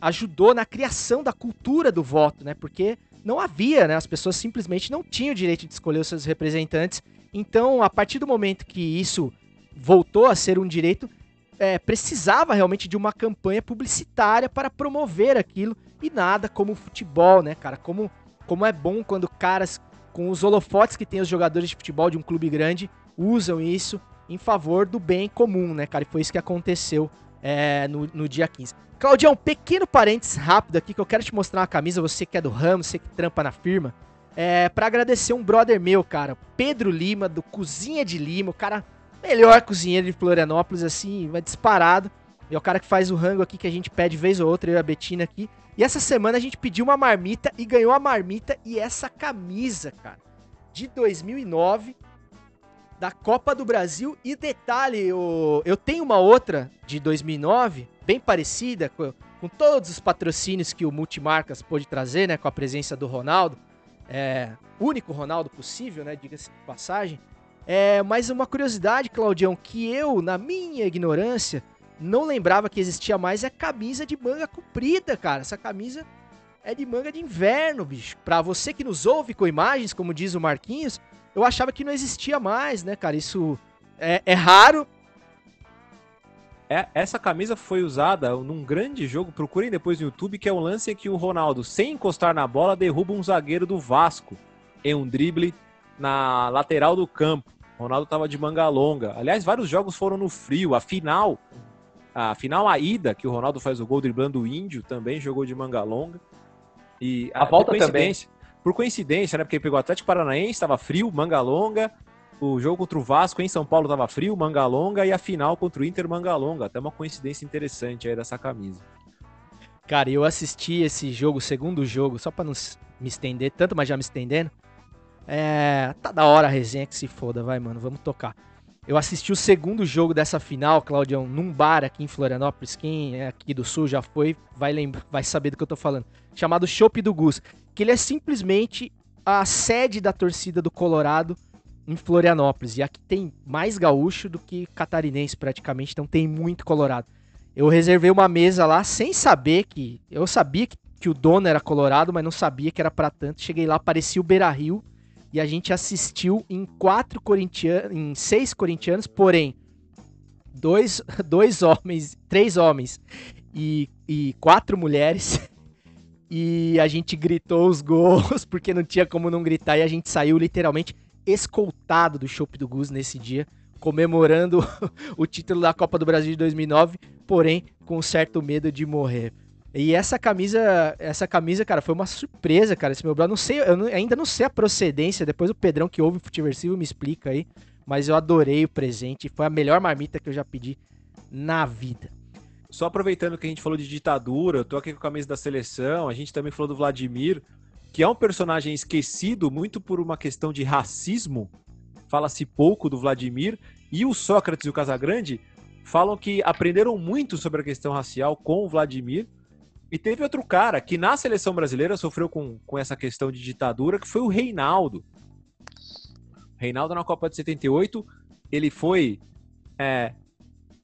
ajudou na criação da cultura do voto, né? Porque não havia, né? As pessoas simplesmente não tinham o direito de escolher os seus representantes. Então, a partir do momento que isso voltou a ser um direito, é, precisava realmente de uma campanha publicitária para promover aquilo e nada como futebol, né, cara? Como, como é bom quando caras com os holofotes que tem os jogadores de futebol de um clube grande usam isso em favor do bem comum, né, cara? E foi isso que aconteceu é, no, no dia 15. Claudião, um pequeno parênteses rápido aqui que eu quero te mostrar uma camisa, você que é do ramo, você que trampa na firma, é, para agradecer um brother meu, cara, Pedro Lima, do Cozinha de Lima, o cara melhor cozinheiro de Florianópolis, assim, vai disparado. E é o cara que faz o rango aqui que a gente pede vez ou outra, eu e a Betina aqui. E essa semana a gente pediu uma marmita e ganhou a marmita e essa camisa, cara, de 2009 da Copa do Brasil. E detalhe, eu, eu tenho uma outra de 2009, bem parecida, com, com todos os patrocínios que o Multimarcas pôde trazer, né, com a presença do Ronaldo. É, único Ronaldo possível, né, diga-se de passagem. É, mas uma curiosidade, Claudião, que eu, na minha ignorância, não lembrava que existia mais é camisa de manga comprida, cara. Essa camisa é de manga de inverno, bicho. Pra você que nos ouve com imagens, como diz o Marquinhos, eu achava que não existia mais, né, cara? Isso é, é raro. É, essa camisa foi usada num grande jogo, procurem depois no YouTube, que é o lance em que o Ronaldo, sem encostar na bola, derruba um zagueiro do Vasco em um drible na lateral do campo. Ronaldo tava de manga longa. Aliás, vários jogos foram no frio. A final, a final a ida, que o Ronaldo faz o gol driblando o Índio, também jogou de manga longa. E A volta por coincidência, Por coincidência, né? Porque pegou o Atlético Paranaense, estava frio, manga longa. O jogo contra o Vasco em São Paulo tava frio, manga longa. E a final contra o Inter, manga longa. Até uma coincidência interessante aí dessa camisa. Cara, eu assisti esse jogo, o segundo jogo, só pra não me estender tanto, mas já me estendendo. É. Tá da hora a resenha que se foda, vai, mano, vamos tocar. Eu assisti o segundo jogo dessa final, Claudião, num bar aqui em Florianópolis. Quem é aqui do sul já foi, vai lembrar, vai saber do que eu tô falando. Chamado Chopp do Gus. Que ele é simplesmente a sede da torcida do Colorado em Florianópolis. E aqui tem mais gaúcho do que catarinense praticamente, então tem muito Colorado. Eu reservei uma mesa lá sem saber que. Eu sabia que, que o dono era Colorado, mas não sabia que era pra tanto. Cheguei lá, parecia o Beira Rio. E a gente assistiu em quatro corintianos. Em seis corintianos, porém. Dois, dois homens, três homens e, e quatro mulheres. E a gente gritou os gols, porque não tinha como não gritar. E a gente saiu literalmente escoltado do Chopp do Gus nesse dia, comemorando o título da Copa do Brasil de 2009, porém com certo medo de morrer. E essa camisa, essa camisa, cara, foi uma surpresa, cara. Esse meu brother, não sei, eu não- ainda não sei a procedência. Depois o Pedrão que ouve o Futiversivo me explica aí. Mas eu adorei o presente. Foi a melhor marmita que eu já pedi na vida. Só aproveitando que a gente falou de ditadura, eu tô aqui com a camisa da seleção, a gente também falou do Vladimir, que é um personagem esquecido muito por uma questão de racismo. Fala-se pouco do Vladimir. E o Sócrates e o Casagrande falam que aprenderam muito sobre a questão racial com o Vladimir. E teve outro cara que na seleção brasileira sofreu com, com essa questão de ditadura, que foi o Reinaldo. Reinaldo na Copa de 78, ele foi. É,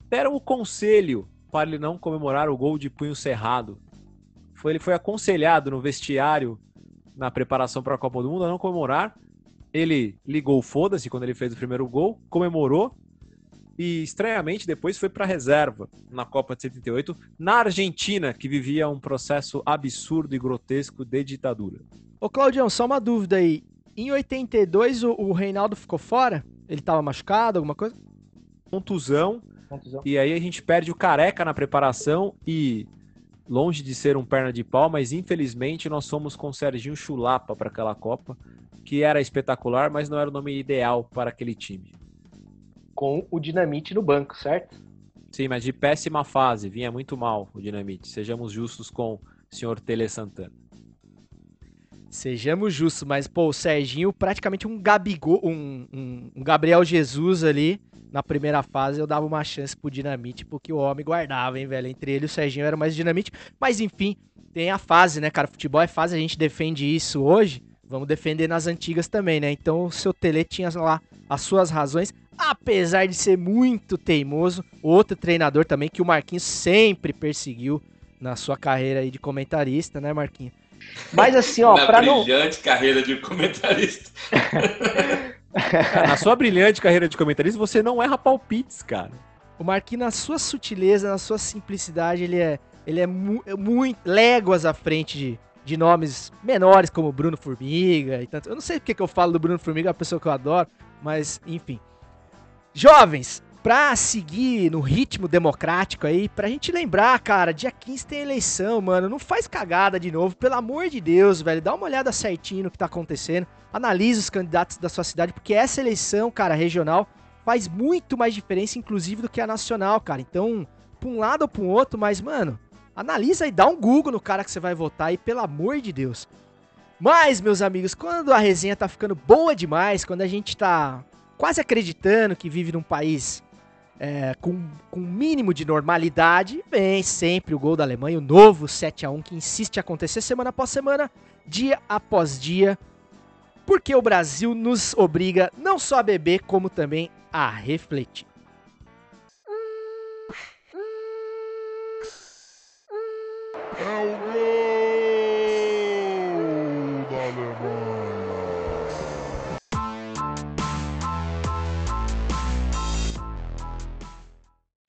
deram o conselho para ele não comemorar o gol de punho cerrado. Foi, ele foi aconselhado no vestiário na preparação para a Copa do Mundo a não comemorar. Ele ligou foda-se quando ele fez o primeiro gol, comemorou e estranhamente depois foi para reserva na Copa de 78 na Argentina, que vivia um processo absurdo e grotesco de ditadura. Ô Claudião, só uma dúvida aí. Em 82 o, o Reinaldo ficou fora? Ele tava machucado, alguma coisa? Contusão, E aí a gente perde o careca na preparação e longe de ser um perna de pau, mas infelizmente nós fomos com o Serginho Chulapa para aquela Copa, que era espetacular, mas não era o nome ideal para aquele time. Com o Dinamite no banco, certo? Sim, mas de péssima fase, vinha muito mal o Dinamite. Sejamos justos com o senhor Tele Santana. Sejamos justos, mas, pô, o Serginho praticamente um Gabigol, um, um- um Gabriel Jesus ali. Na primeira fase eu dava uma chance pro Dinamite, porque o homem guardava, hein, velho? Entre ele e o Serginho era mais Dinamite. Mas enfim, tem a fase, né, cara? Futebol é fase, a gente defende isso hoje. Vamos defender nas antigas também, né? Então o seu Tele tinha lá as suas razões. Apesar de ser muito teimoso, outro treinador também que o Marquinhos sempre perseguiu na sua carreira aí de comentarista, né, Marquinhos? Mas assim, ó, Na pra não. brilhante carreira de comentarista. Na sua brilhante carreira de comentarista, você não erra palpites, cara. O Marquinhos, na sua sutileza, na sua simplicidade, ele é, ele é mu muito léguas à frente de, de nomes menores como Bruno Formiga e tanto. Eu não sei porque que eu falo do Bruno Formiga, é uma pessoa que eu adoro, mas enfim. Jovens, pra seguir no ritmo democrático aí, pra gente lembrar, cara, dia 15 tem eleição, mano. Não faz cagada de novo, pelo amor de Deus, velho. Dá uma olhada certinho no que tá acontecendo. Analise os candidatos da sua cidade, porque essa eleição, cara, regional, faz muito mais diferença, inclusive, do que a nacional, cara. Então, pra um lado ou pra um outro, mas, mano, analisa e dá um Google no cara que você vai votar aí, pelo amor de Deus. Mas, meus amigos, quando a resenha tá ficando boa demais, quando a gente tá quase acreditando que vive num país é, com, com um mínimo de normalidade, vem sempre o gol da Alemanha, o novo 7 a 1 que insiste em acontecer semana após semana, dia após dia, porque o Brasil nos obriga não só a beber, como também a refletir.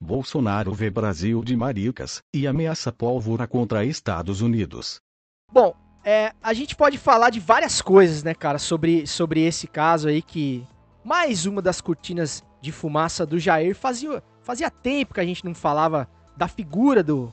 Bolsonaro vê Brasil de maricas e ameaça pólvora contra Estados Unidos. Bom, é, a gente pode falar de várias coisas, né, cara, sobre, sobre esse caso aí que mais uma das cortinas de fumaça do Jair fazia, fazia tempo que a gente não falava da figura do,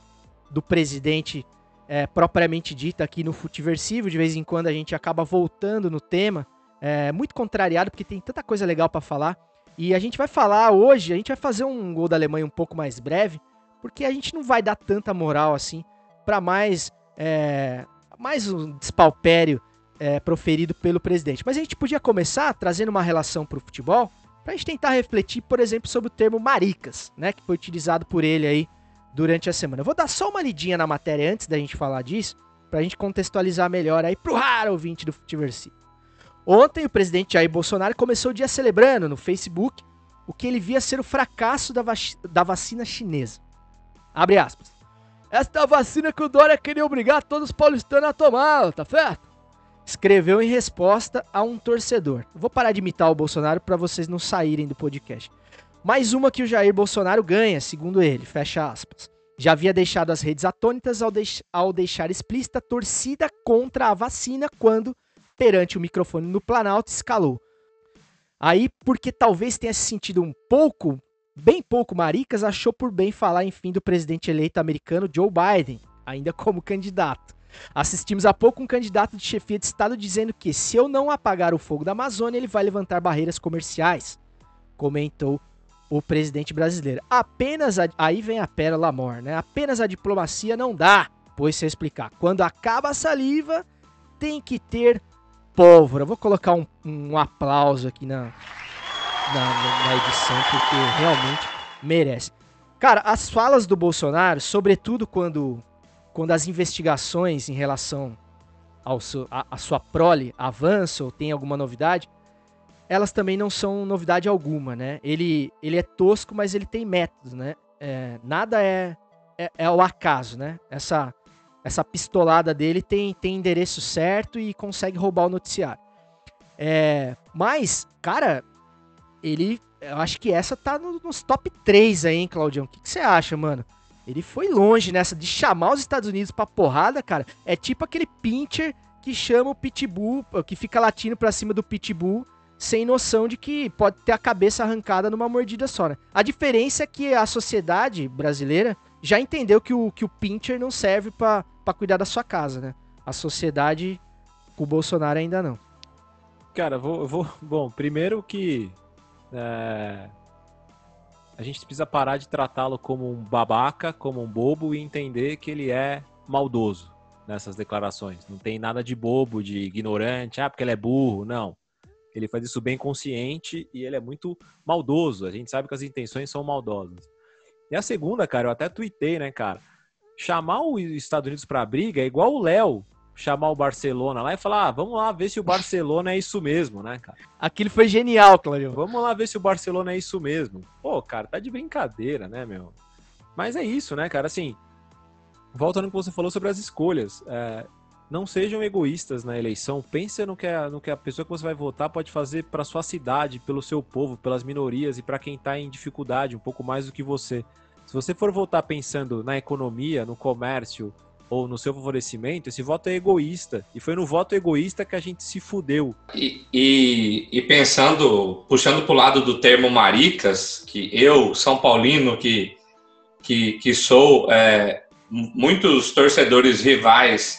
do presidente é, propriamente dita aqui no Futiversivo. De vez em quando a gente acaba voltando no tema, é, muito contrariado porque tem tanta coisa legal pra falar. E a gente vai falar hoje, a gente vai fazer um gol da Alemanha um pouco mais breve, porque a gente não vai dar tanta moral assim pra mais é, mais um despalpério é, proferido pelo presidente. Mas a gente podia começar trazendo uma relação pro futebol, pra gente tentar refletir, por exemplo, sobre o termo maricas, né, que foi utilizado por ele aí durante a semana. Eu vou dar só uma lidinha na matéria antes da gente falar disso, pra gente contextualizar melhor aí pro raro ouvinte do Futiversivo. Ontem, o presidente Jair Bolsonaro começou o dia celebrando no Facebook o que ele via ser o fracasso da, vaci- da vacina chinesa. Abre aspas. Esta vacina que o Dória queria obrigar todos os paulistanos a tomar, tá certo? Escreveu em resposta a um torcedor. Vou parar de imitar o Bolsonaro para vocês não saírem do podcast. Mais uma que o Jair Bolsonaro ganha, segundo ele, fecha aspas. Já havia deixado as redes atônitas ao, deix- ao deixar explícita a torcida contra a vacina quando, perante o microfone no Planalto, escalou. Aí, porque talvez tenha se sentido um pouco, bem pouco maricas, achou por bem falar, enfim, do presidente eleito americano Joe Biden, ainda como candidato. Assistimos há pouco um candidato de chefia de estado dizendo que se eu não apagar o fogo da Amazônia, ele vai levantar barreiras comerciais, comentou o presidente brasileiro. Apenas a, aí vem a pérola amor, né? Apenas a diplomacia não dá. Pois se eu explicar, quando acaba a saliva, tem que ter pólvora. Vou colocar um, um aplauso aqui na, na, na edição, porque realmente merece. Cara, as falas do Bolsonaro, sobretudo quando, quando as investigações em relação ao a, a sua prole avançam ou tem alguma novidade, elas também não são novidade alguma, né? Ele, ele é tosco, mas ele tem métodos, né? É, nada é, é, é o acaso, né? Essa, essa pistolada dele tem, tem endereço certo e consegue roubar o noticiário. É, mas, cara, ele. Eu acho que essa tá no- nos top 3 aí, hein, Claudião? O que que você acha, mano? Ele foi longe nessa de chamar os Estados Unidos pra porrada, cara. É tipo aquele pincher que chama o Pitbull, que fica latindo pra cima do Pitbull, sem noção de que pode ter a cabeça arrancada numa mordida só, né? A diferença é que a sociedade brasileira já entendeu que o, que o pincher não serve pra cuidar da sua casa, né? A sociedade, com o Bolsonaro ainda não. Cara, vou, vou. Bom, primeiro que. é, a gente precisa parar de tratá-lo como um babaca, como um bobo e entender que ele é maldoso nessas declarações. Não tem nada de bobo, de ignorante, ah, porque ele é burro. Não. Ele faz isso bem consciente e ele é muito maldoso. A gente sabe que as intenções são maldosas. E a segunda, cara, eu até tuitei, né, cara? Chamar os Estados Unidos pra briga é igual o Léo chamar o Barcelona lá e falar, ah, vamos lá ver se o Barcelona é isso mesmo, né, cara? Aquilo foi genial, Claudio. Vamos lá ver se o Barcelona é isso mesmo. Pô, cara, tá de brincadeira, né, meu? Mas é isso, né, cara? Assim, voltando no que você falou sobre as escolhas. é, não sejam egoístas na eleição. Pensa no que, a, no que a pessoa que você vai votar pode fazer para sua cidade, pelo seu povo, pelas minorias e para quem tá em dificuldade, um pouco mais do que você. Se você for votar pensando na economia, no comércio ou no seu favorecimento, esse voto é egoísta. E foi no voto egoísta que a gente se fudeu. E, e, e pensando, puxando para o lado do termo maricas, que eu, São Paulino, que, que, que sou, é, muitos torcedores rivais,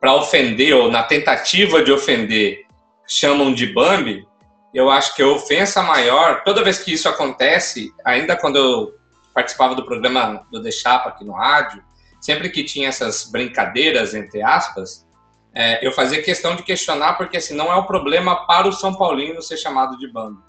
para ofender, ou na tentativa de ofender, chamam de Bambi, eu acho que a ofensa maior, toda vez que isso acontece, ainda quando eu participava do programa do The Chapa aqui no rádio, sempre que tinha essas brincadeiras, entre aspas, é, eu fazia questão de questionar, porque assim, não é o problema para o São Paulino ser chamado de bando.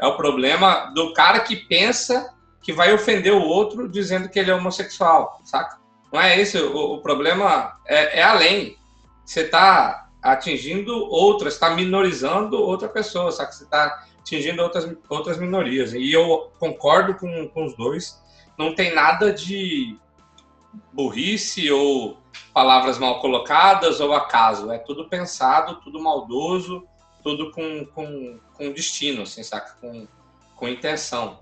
É o problema do cara que pensa que vai ofender o outro dizendo que ele é homossexual, saca? Não é esse, o, o problema é, é além. Você está atingindo outras, está minorizando outra pessoa, saca? Você está atingindo outras, outras minorias. E eu concordo com, com os dois. Não tem nada de burrice ou palavras mal colocadas ou acaso. É tudo pensado, tudo maldoso, tudo com, com, com destino, assim, saca? Com, com intenção.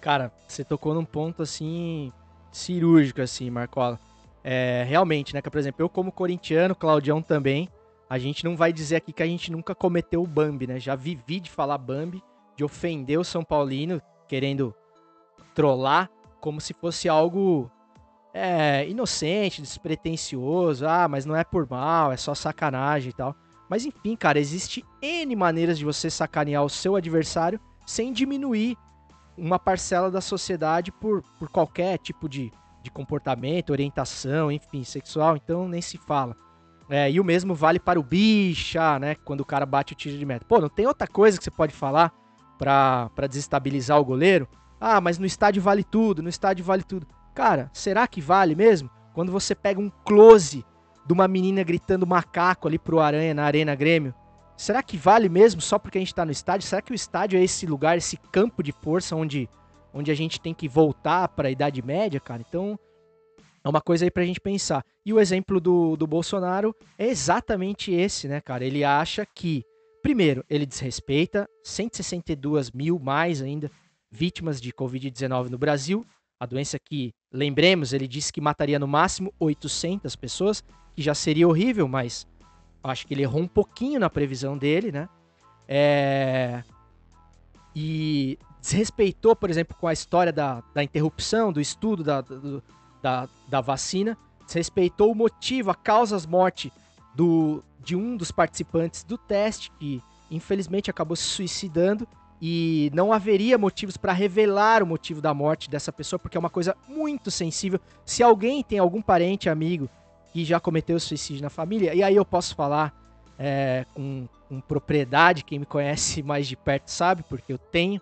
Cara, você tocou num ponto assim cirúrgico assim, Marcola. É, realmente, né, que por exemplo, eu como corintiano, Claudião também, a gente não vai dizer aqui que a gente nunca cometeu o Bambi, né? Já vivi de falar Bambi, de ofender o São Paulino, querendo trollar como se fosse algo é, inocente, despretensioso, ah, mas não é por mal, é só sacanagem e tal. Mas enfim, cara, existe N maneiras de você sacanear o seu adversário sem diminuir uma parcela da sociedade por, por qualquer tipo de, de comportamento, orientação, enfim, sexual, então nem se fala. É, e o mesmo vale para o bicha, né? Quando o cara bate o tiro de meta. Pô, não tem outra coisa que você pode falar pra desestabilizar o goleiro? Ah, mas no estádio vale tudo, no estádio vale tudo. Cara, será que vale mesmo? Quando você pega um close de uma menina gritando macaco ali pro Aranha na Arena Grêmio. Será que vale mesmo só porque a gente tá no estádio? Será que o estádio é esse lugar, esse campo de força onde, onde a gente tem que voltar para a Idade Média, cara? Então, é uma coisa aí pra gente pensar. E o exemplo do, do Bolsonaro é exatamente esse, né, cara? Ele acha que, primeiro, ele desrespeita 162 mil mais ainda vítimas de Covid-19 no Brasil. A doença que, lembremos, ele disse que mataria no máximo 800 pessoas, que já seria horrível, mas acho que ele errou um pouquinho na previsão dele, né? É... E desrespeitou, por exemplo, com a história da, da interrupção do estudo da, do, da, da vacina, desrespeitou o motivo, a causa das mortes do, de um dos participantes do teste, que infelizmente acabou se suicidando, e não haveria motivos para revelar o motivo da morte dessa pessoa, porque é uma coisa muito sensível. Se alguém tem algum parente, amigo, que já cometeu suicídio na família, e aí eu posso falar é, com, com propriedade, quem me conhece mais de perto sabe, porque eu tenho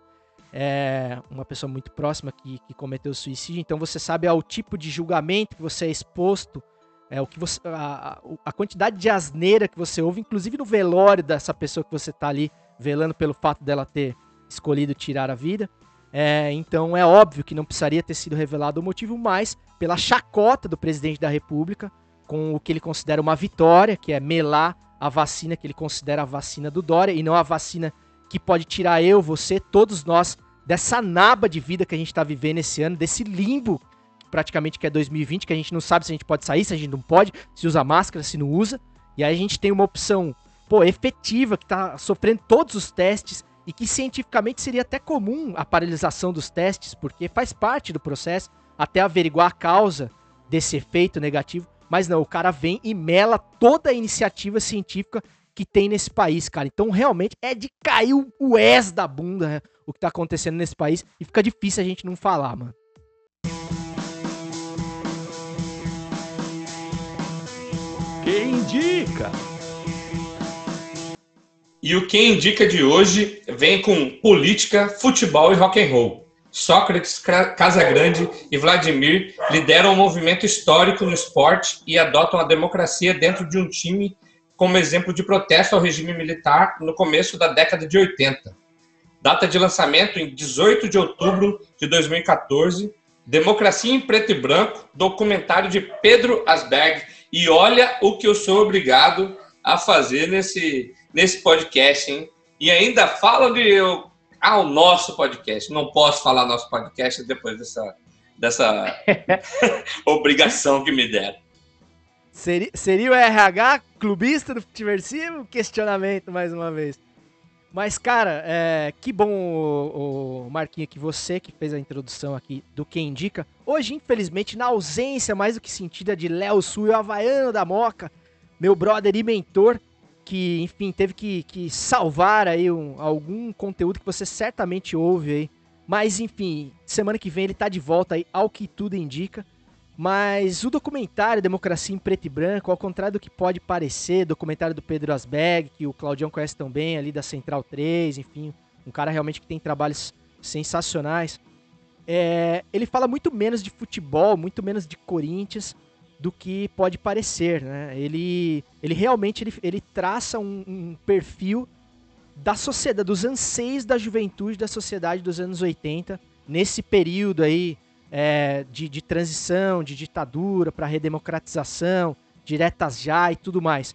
é, uma pessoa muito próxima que, que cometeu suicídio, então você sabe ao tipo de julgamento que você é exposto, é, o que você, a, a quantidade de asneira que você ouve, inclusive no velório dessa pessoa que você está ali velando pelo fato dela ter escolhido tirar a vida. É, então é óbvio que não precisaria ter sido revelado o motivo, mas pela chacota do presidente da República, com o que ele considera uma vitória, que é melar a vacina que ele considera a vacina do Dória e não a vacina que pode tirar eu, você, todos nós dessa naba de vida que a gente está vivendo esse ano, desse limbo praticamente que é 2020, que a gente não sabe se a gente pode sair, se a gente não pode, se usa máscara, se não usa. E aí a gente tem uma opção, pô, efetiva, que está sofrendo todos os testes e que cientificamente seria até comum a paralisação dos testes, porque faz parte do processo até averiguar a causa desse efeito negativo. Mas não, o cara vem e mela toda a iniciativa científica que tem nesse país, cara. Então, realmente, é de cair o S da bunda né, o que tá acontecendo nesse país e fica difícil a gente não falar, mano. Quem indica? E o Quem Indica de hoje vem com política, futebol e rock and roll. Sócrates, Casagrande e Vladimir lideram um movimento histórico no esporte e adotam a democracia dentro de um time como exemplo de protesto ao regime militar no começo da década de 80. Data de lançamento em 18 de outubro de 2014. Democracia em Preto e Branco, documentário de Pedro Asberg. E olha o que eu sou obrigado a fazer nesse, nesse podcast, hein? E ainda fala de eu, ah, o nosso podcast. Não posso falar nosso podcast depois dessa, dessa obrigação que me deram. Seria, seria o RH clubista do Futiversivo? Questionamento mais uma vez. Mas, cara, é, que bom, o, o Marquinho, que você que fez a introdução aqui do Quem Indica. Hoje, infelizmente, na ausência mais do que sentida de Léo Sul, o Havaiano da Moca, meu brother e mentor, que, enfim, teve que, que salvar aí um, algum conteúdo que você certamente ouve aí. Mas, enfim, semana que vem ele tá de volta aí, ao que tudo indica. Mas o documentário Democracia em Preto e Branco, ao contrário do que pode parecer, documentário do Pedro Asberg, que o Claudião conhece tão bem, ali da Central 3, enfim, um cara realmente que tem trabalhos sensacionais. É, ele fala muito menos de futebol, muito menos de Corinthians do que pode parecer, né? Ele, ele realmente ele, ele traça um, um perfil da sociedade, dos anseios da juventude da sociedade dos anos 80, nesse período aí é, de, de transição, de ditadura para redemocratização, diretas já e tudo mais.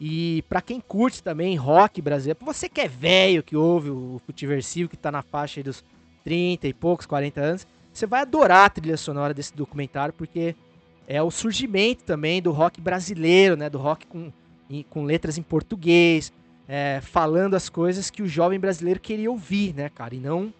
E para quem curte também rock brasileiro, você que é velho, que ouve o Futiversivo, que tá na faixa dos 30 e poucos, 40 anos, você vai adorar a trilha sonora desse documentário, porque é o surgimento também do rock brasileiro, né? Do rock com, com letras em português, é, falando as coisas que o jovem brasileiro queria ouvir, né, cara? E não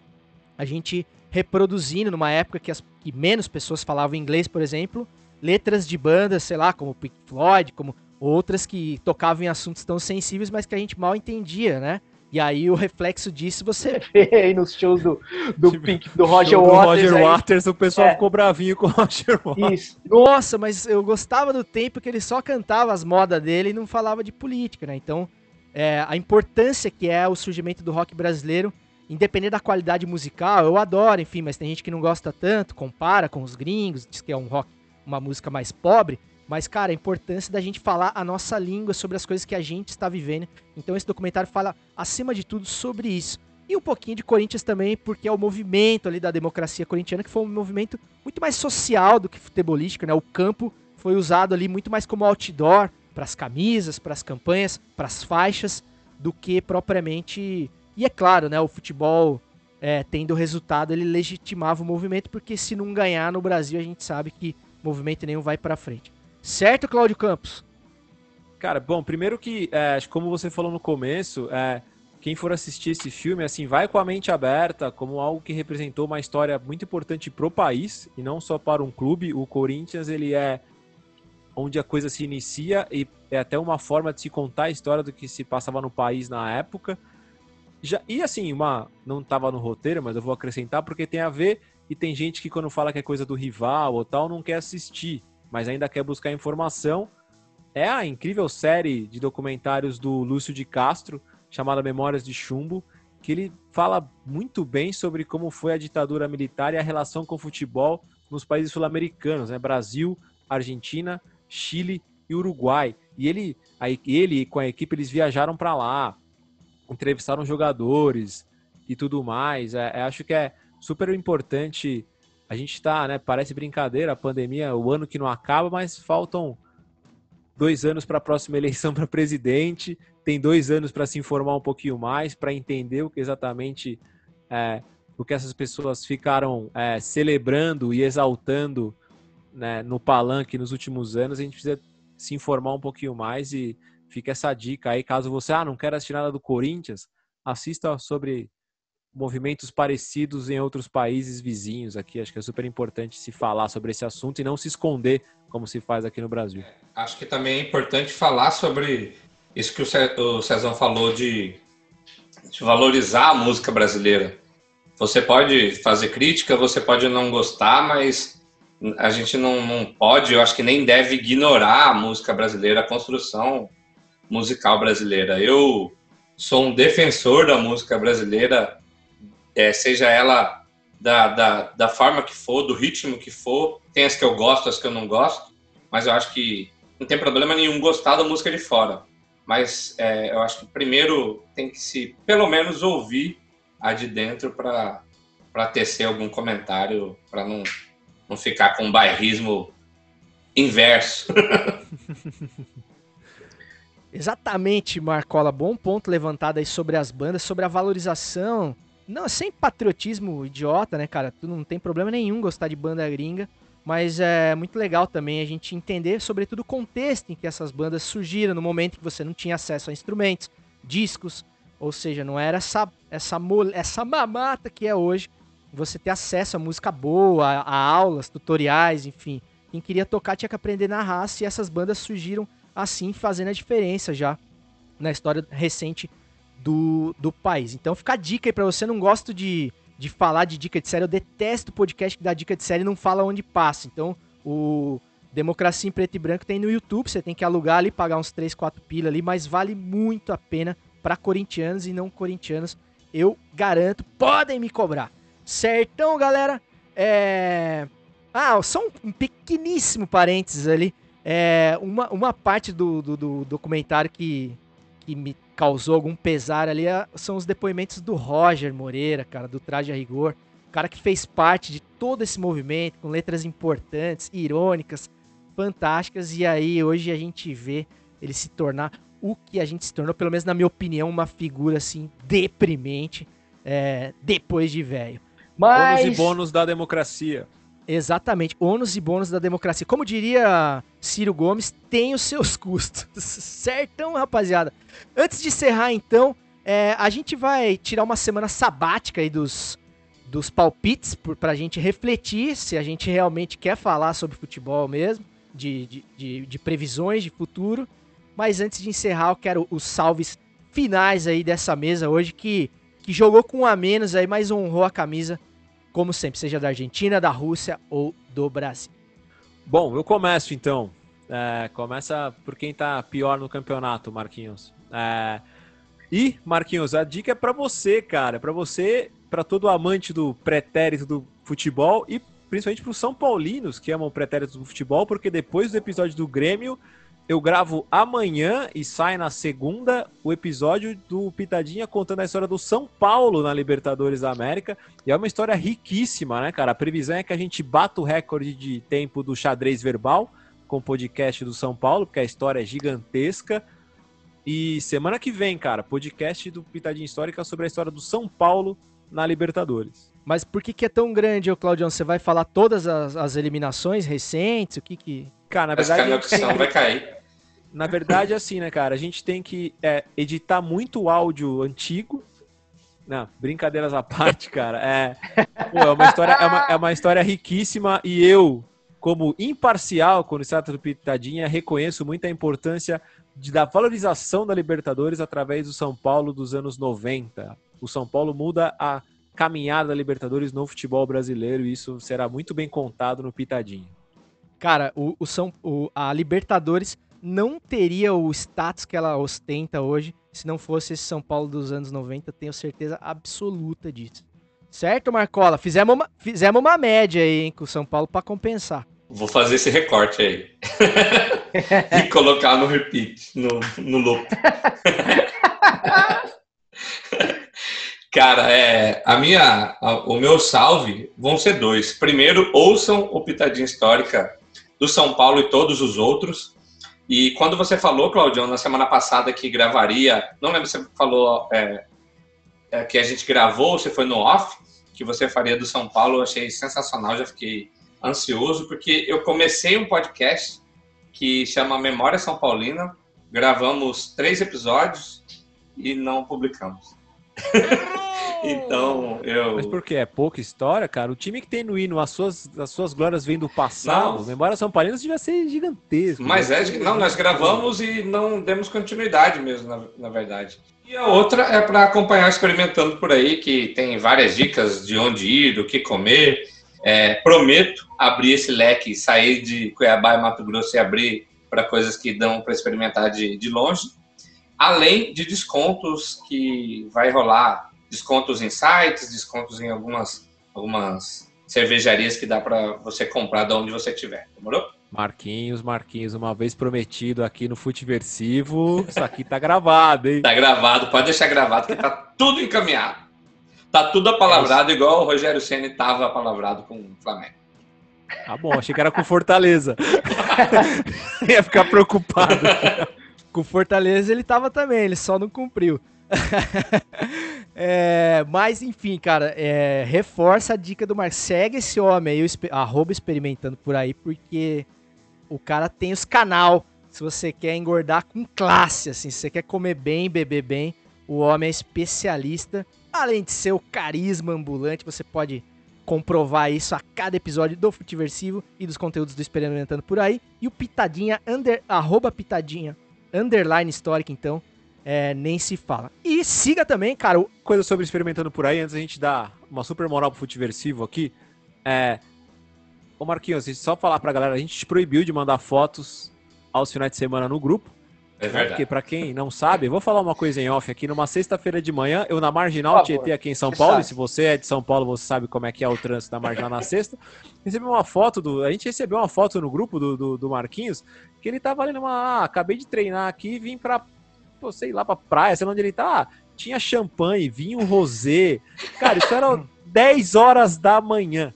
a gente reproduzindo numa época que, as, que menos pessoas falavam inglês, por exemplo, letras de bandas, sei lá, como Pink Floyd, como outras que tocavam em assuntos tão sensíveis, mas que a gente mal entendia, né? E aí o reflexo disso você vê aí nos shows do, do, Tipo, Pink, do Roger do Waters. Roger aí. Waters, o pessoal É. ficou bravinho com o Roger Waters. Isso. Nossa, mas eu gostava do tempo que ele só cantava as modas dele e não falava de política, né? Então, é, a importância que é o surgimento do rock brasileiro, independente da qualidade musical, eu adoro, enfim, mas tem gente que não gosta tanto, compara com os gringos, diz que é um rock, uma música mais pobre. Mas, cara, a importância da gente falar a nossa língua sobre as coisas que a gente está vivendo. Então, esse documentário fala, acima de tudo, sobre isso. E um pouquinho de Corinthians também, porque é o movimento ali da democracia corintiana, que foi um movimento muito mais social do que futebolístico, né? O campo foi usado ali muito mais como outdoor, para as camisas, para as campanhas, para as faixas, do que propriamente. E é claro, né? O futebol é, tendo resultado, ele legitimava o movimento, porque se não ganhar no Brasil, a gente sabe que movimento nenhum vai para frente. Certo, Cláudio Campos? Cara, bom, primeiro que, é, como você falou no começo, é, quem for assistir esse filme, assim, vai com a mente aberta, como algo que representou uma história muito importante pro país, e não só para um clube. O Corinthians, ele é onde a coisa se inicia e é até uma forma de se contar a história do que se passava no país na época. Já, e assim, uma não estava no roteiro, mas eu vou acrescentar porque tem a ver e tem gente que quando fala que é coisa do rival ou tal, não quer assistir, mas ainda quer buscar informação. É a incrível série de documentários do Lúcio de Castro, chamada Memórias de Chumbo, que ele fala muito bem sobre como foi a ditadura militar e a relação com o futebol nos países sul-americanos, né? Brasil, Argentina, Chile e Uruguai. E ele, aí, ele com a equipe eles viajaram para lá, entrevistaram jogadores e tudo mais. É, é, acho que é super importante. A gente está, né? Parece brincadeira, a pandemia, o ano que não acaba, mas faltam dois anos para a próxima eleição para presidente, tem dois anos para se informar um pouquinho mais, para entender o que exatamente é, o que essas pessoas ficaram é, celebrando e exaltando né, no palanque nos últimos anos. A gente precisa se informar um pouquinho mais e fica essa dica aí, caso você ah, não quer assistir nada do Corinthians, assista sobre movimentos parecidos em outros países vizinhos aqui. Acho que é super importante se falar sobre esse assunto e não se esconder como se faz aqui no Brasil. Acho que também é importante falar sobre isso que o Cezão falou de, de valorizar a música brasileira. Você pode fazer crítica, você pode não gostar, mas a gente não, não pode, eu acho que nem deve ignorar a música brasileira, a construção musical brasileira. Eu sou um defensor da música brasileira, é, seja ela da, da, da forma que for, do ritmo que for. Tem as que eu gosto, as que eu não gosto, mas eu acho que não tem problema nenhum gostar da música de fora. Mas é, eu acho que primeiro tem que se, pelo menos, ouvir a de dentro para tecer algum comentário, para não, não ficar com um bairrismo inverso. Exatamente, Marcola. Bom ponto levantado aí sobre as bandas, sobre a valorização. Não, sem patriotismo idiota, né, cara? Tu não tem problema nenhum gostar de banda gringa. Mas é muito legal também a gente entender, sobretudo, o contexto em que essas bandas surgiram, no momento que você não tinha acesso a instrumentos, discos, ou seja, não era essa, essa, essa mamata que é hoje. Você ter acesso a música boa, a, a aulas, tutoriais, enfim. Quem queria tocar tinha que aprender na raça e essas bandas surgiram assim fazendo a diferença já na história recente do, do país. Então fica a dica aí pra você, não gosto de, de falar de dica de série, eu detesto podcast que dá dica de série e não fala onde passa. Então o Democracia em Preto e Branco tem no YouTube, você tem que alugar ali, pagar uns 3, 4 pila ali, mas vale muito a pena para corintianos e não corintianos. Eu garanto, podem me cobrar. Certão, galera? É... Ah, só um pequeníssimo parênteses ali. É, uma, uma parte do, do, do, documentário que, que me causou algum pesar ali é, são os depoimentos do Roger Moreira, cara, do Traje a Rigor. O cara que fez parte de todo esse movimento, com letras importantes, irônicas, fantásticas. E aí hoje a gente vê ele se tornar o que a gente se tornou, pelo menos na minha opinião, uma figura assim deprimente é, depois de velho. Mas... Bônus e bônus da democracia. Exatamente, ônus e bônus da democracia. Como diria Ciro Gomes, tem os seus custos. Certão, rapaziada. Antes de encerrar, então, é, a gente vai tirar uma semana sabática aí dos, dos palpites por, pra gente refletir se a gente realmente quer falar sobre futebol mesmo, de, de, de, de previsões de futuro. Mas antes de encerrar, eu quero os salves finais aí dessa mesa hoje que, que jogou com a menos aí, mas honrou a camisa como sempre, seja da Argentina, da Rússia ou do Brasil. Bom, eu começo então. É, começa por quem tá pior no campeonato, Marquinhos. É, e, Marquinhos, a dica é para você, cara. Para você, para todo amante do pretérito do futebol e principalmente para os São Paulinos que amam pretéritos do futebol, porque depois do episódio do Grêmio, eu gravo amanhã e sai na segunda o episódio do Pitadinha contando a história do São Paulo na Libertadores da América. E é uma história riquíssima, né, cara? A previsão é que a gente bata o recorde de tempo do xadrez verbal com o podcast do São Paulo, porque a história é gigantesca. E semana que vem, cara, podcast do Pitadinha Histórica sobre a história do São Paulo na Libertadores. Mas por que, que é tão grande, ô Claudião? Você vai falar todas as, as eliminações recentes? O que que. Cara, na Parece que a verdade, minha opção vai cair. Na verdade, é assim, né, cara? A gente tem que é, editar muito áudio antigo. Não, brincadeiras à parte, cara. É, pô, é, uma história, é, uma, é uma história riquíssima e eu, como imparcial, quando se trata do Pitadinha, reconheço muito a importância de, da valorização da Libertadores através do São Paulo dos anos 90. O São Paulo muda a caminhada da Libertadores no futebol brasileiro e isso será muito bem contado no Pitadinha. Cara, o, o São, o, a Libertadores não teria o status que ela ostenta hoje se não fosse esse São Paulo dos anos 90, tenho certeza absoluta disso. Certo, Marcola? Fizemos uma, fizemos uma média aí, hein, com o São Paulo pra compensar. Vou fazer esse recorte aí. e colocar no repeat, no, no loop. Cara, é, a minha, a- o meu salve vão ser dois. Primeiro, ouçam o Pitadinha Histórica do São Paulo e todos os outros. E quando você falou, Claudião, na semana passada que gravaria, não lembro se você falou é, é, que a gente gravou, se foi no off, que você faria do São Paulo, eu achei sensacional, já fiquei ansioso, porque eu comecei um podcast que chama Memória São Paulina, gravamos três episódios e não publicamos. então, eu. Mas por quê? É pouca história, cara? O time que tem no hino as suas, as suas glórias vêm do passado, Não. memória São Paulo devia ser gigantesco. Mas né? é, não, nós gravamos e não demos continuidade mesmo, na, na verdade. E a outra é para acompanhar experimentando por aí, que tem várias dicas de onde ir, o que comer. É, prometo abrir esse leque, sair de Cuiabá e Mato Grosso e abrir para coisas que dão para experimentar de, de longe. Além de descontos que vai rolar, descontos em sites, descontos em algumas, algumas cervejarias que dá para você comprar de onde você estiver. Demorou? Marquinhos, Marquinhos, uma vez prometido aqui no Futeversivo, isso aqui tá gravado, hein? Tá gravado, pode deixar gravado que tá tudo encaminhado. Tá tudo apalavrado, igual o Rogério Ceni tava apalavrado com o Flamengo. Tá bom, achei que era com Fortaleza. Ia ficar preocupado. Com Fortaleza ele tava também, ele só não cumpriu. É, mas enfim, cara, é, reforça a dica do Marcos. Segue esse homem aí, arroba experimentando por aí, porque o cara tem os canal. Se você quer engordar com classe, assim, se você quer comer bem, beber bem, o homem é especialista. Além de ser o carisma ambulante, você pode comprovar isso a cada episódio do Futiversivo e dos conteúdos do Experimentando por aí. E o Pitadinha, under, arroba Pitadinha, underline histórica, então, é, nem se fala. E siga também, cara, o- Coisa sobre experimentando por aí, antes da gente dar uma super moral pro Futeversivo aqui. É. Ô Marquinhos, só falar pra galera, a gente te proibiu de mandar fotos aos finais de semana no grupo. É né? verdade. Porque pra quem não sabe, vou falar uma coisa em off aqui. Numa sexta-feira de manhã, eu na Marginal Tietê aqui em São Paulo. E se você é de São Paulo, você sabe como é que é o trânsito da Marginal na sexta. Recebi uma foto do. A gente recebeu uma foto no grupo do, do, do Marquinhos que ele tava ali numa. Ah, acabei de treinar aqui e vim pra. Pô, sei lá, pra praia, sei lá onde ele tá. Ah, tinha champanhe, vinho rosé. Cara, isso era 10 horas da manhã.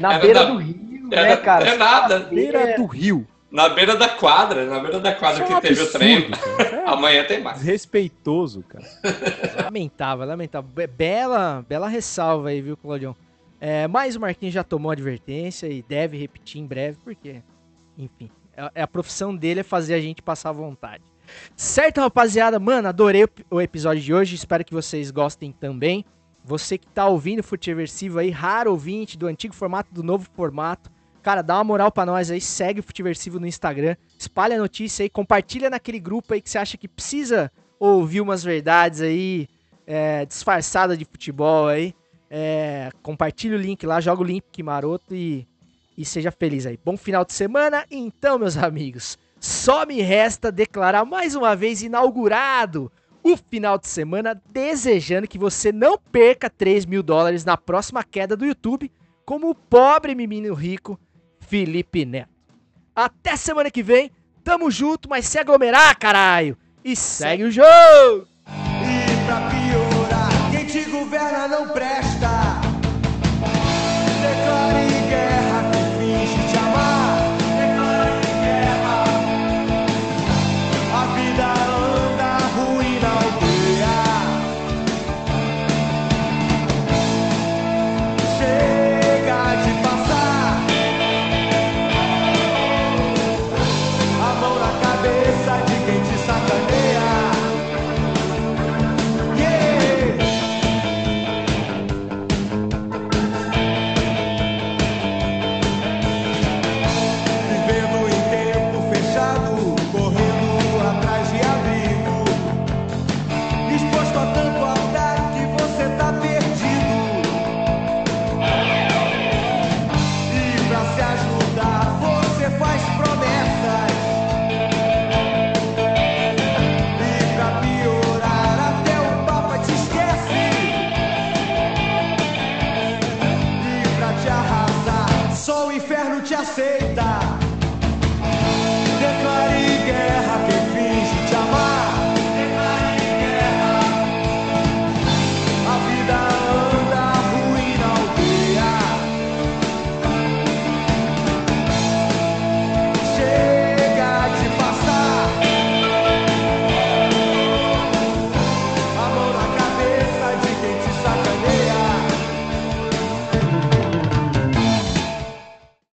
Na Era beira da- do rio, Era- né, cara? é nada. Beira do rio. Na beira da quadra, na beira da quadra é um que teve o absurdo, treino. cara. Isso é Amanhã tem mais. Desrespeitoso, cara. lamentável, lamentável. Be- Bela, bela ressalva aí, viu, Claudião? É, mas o Marquinhos já tomou advertência e deve repetir em breve, porque, enfim, é, é a profissão dele é fazer a gente passar vontade. Certo, rapaziada? Mano, adorei o, o episódio de hoje, espero que vocês gostem também. Você que tá ouvindo o Futiversivo aí, raro ouvinte do antigo formato, do novo formato, cara, dá uma moral pra nós aí, segue o Futiversivo no Instagram, espalha a notícia aí, compartilha naquele grupo aí que você acha que precisa ouvir umas verdades aí, é, disfarçada de futebol aí. É, compartilha o link lá, joga o link maroto e, e seja feliz aí. Bom final de semana. Então, meus amigos, só me resta declarar mais uma vez inaugurado o final de semana, desejando que você não perca 3 mil dólares na próxima queda do YouTube como o pobre menino rico Felipe Neto. Até semana que vem, tamo junto, mas se aglomerar, caralho! E segue o jogo! E pra piorar, quem te governa não. say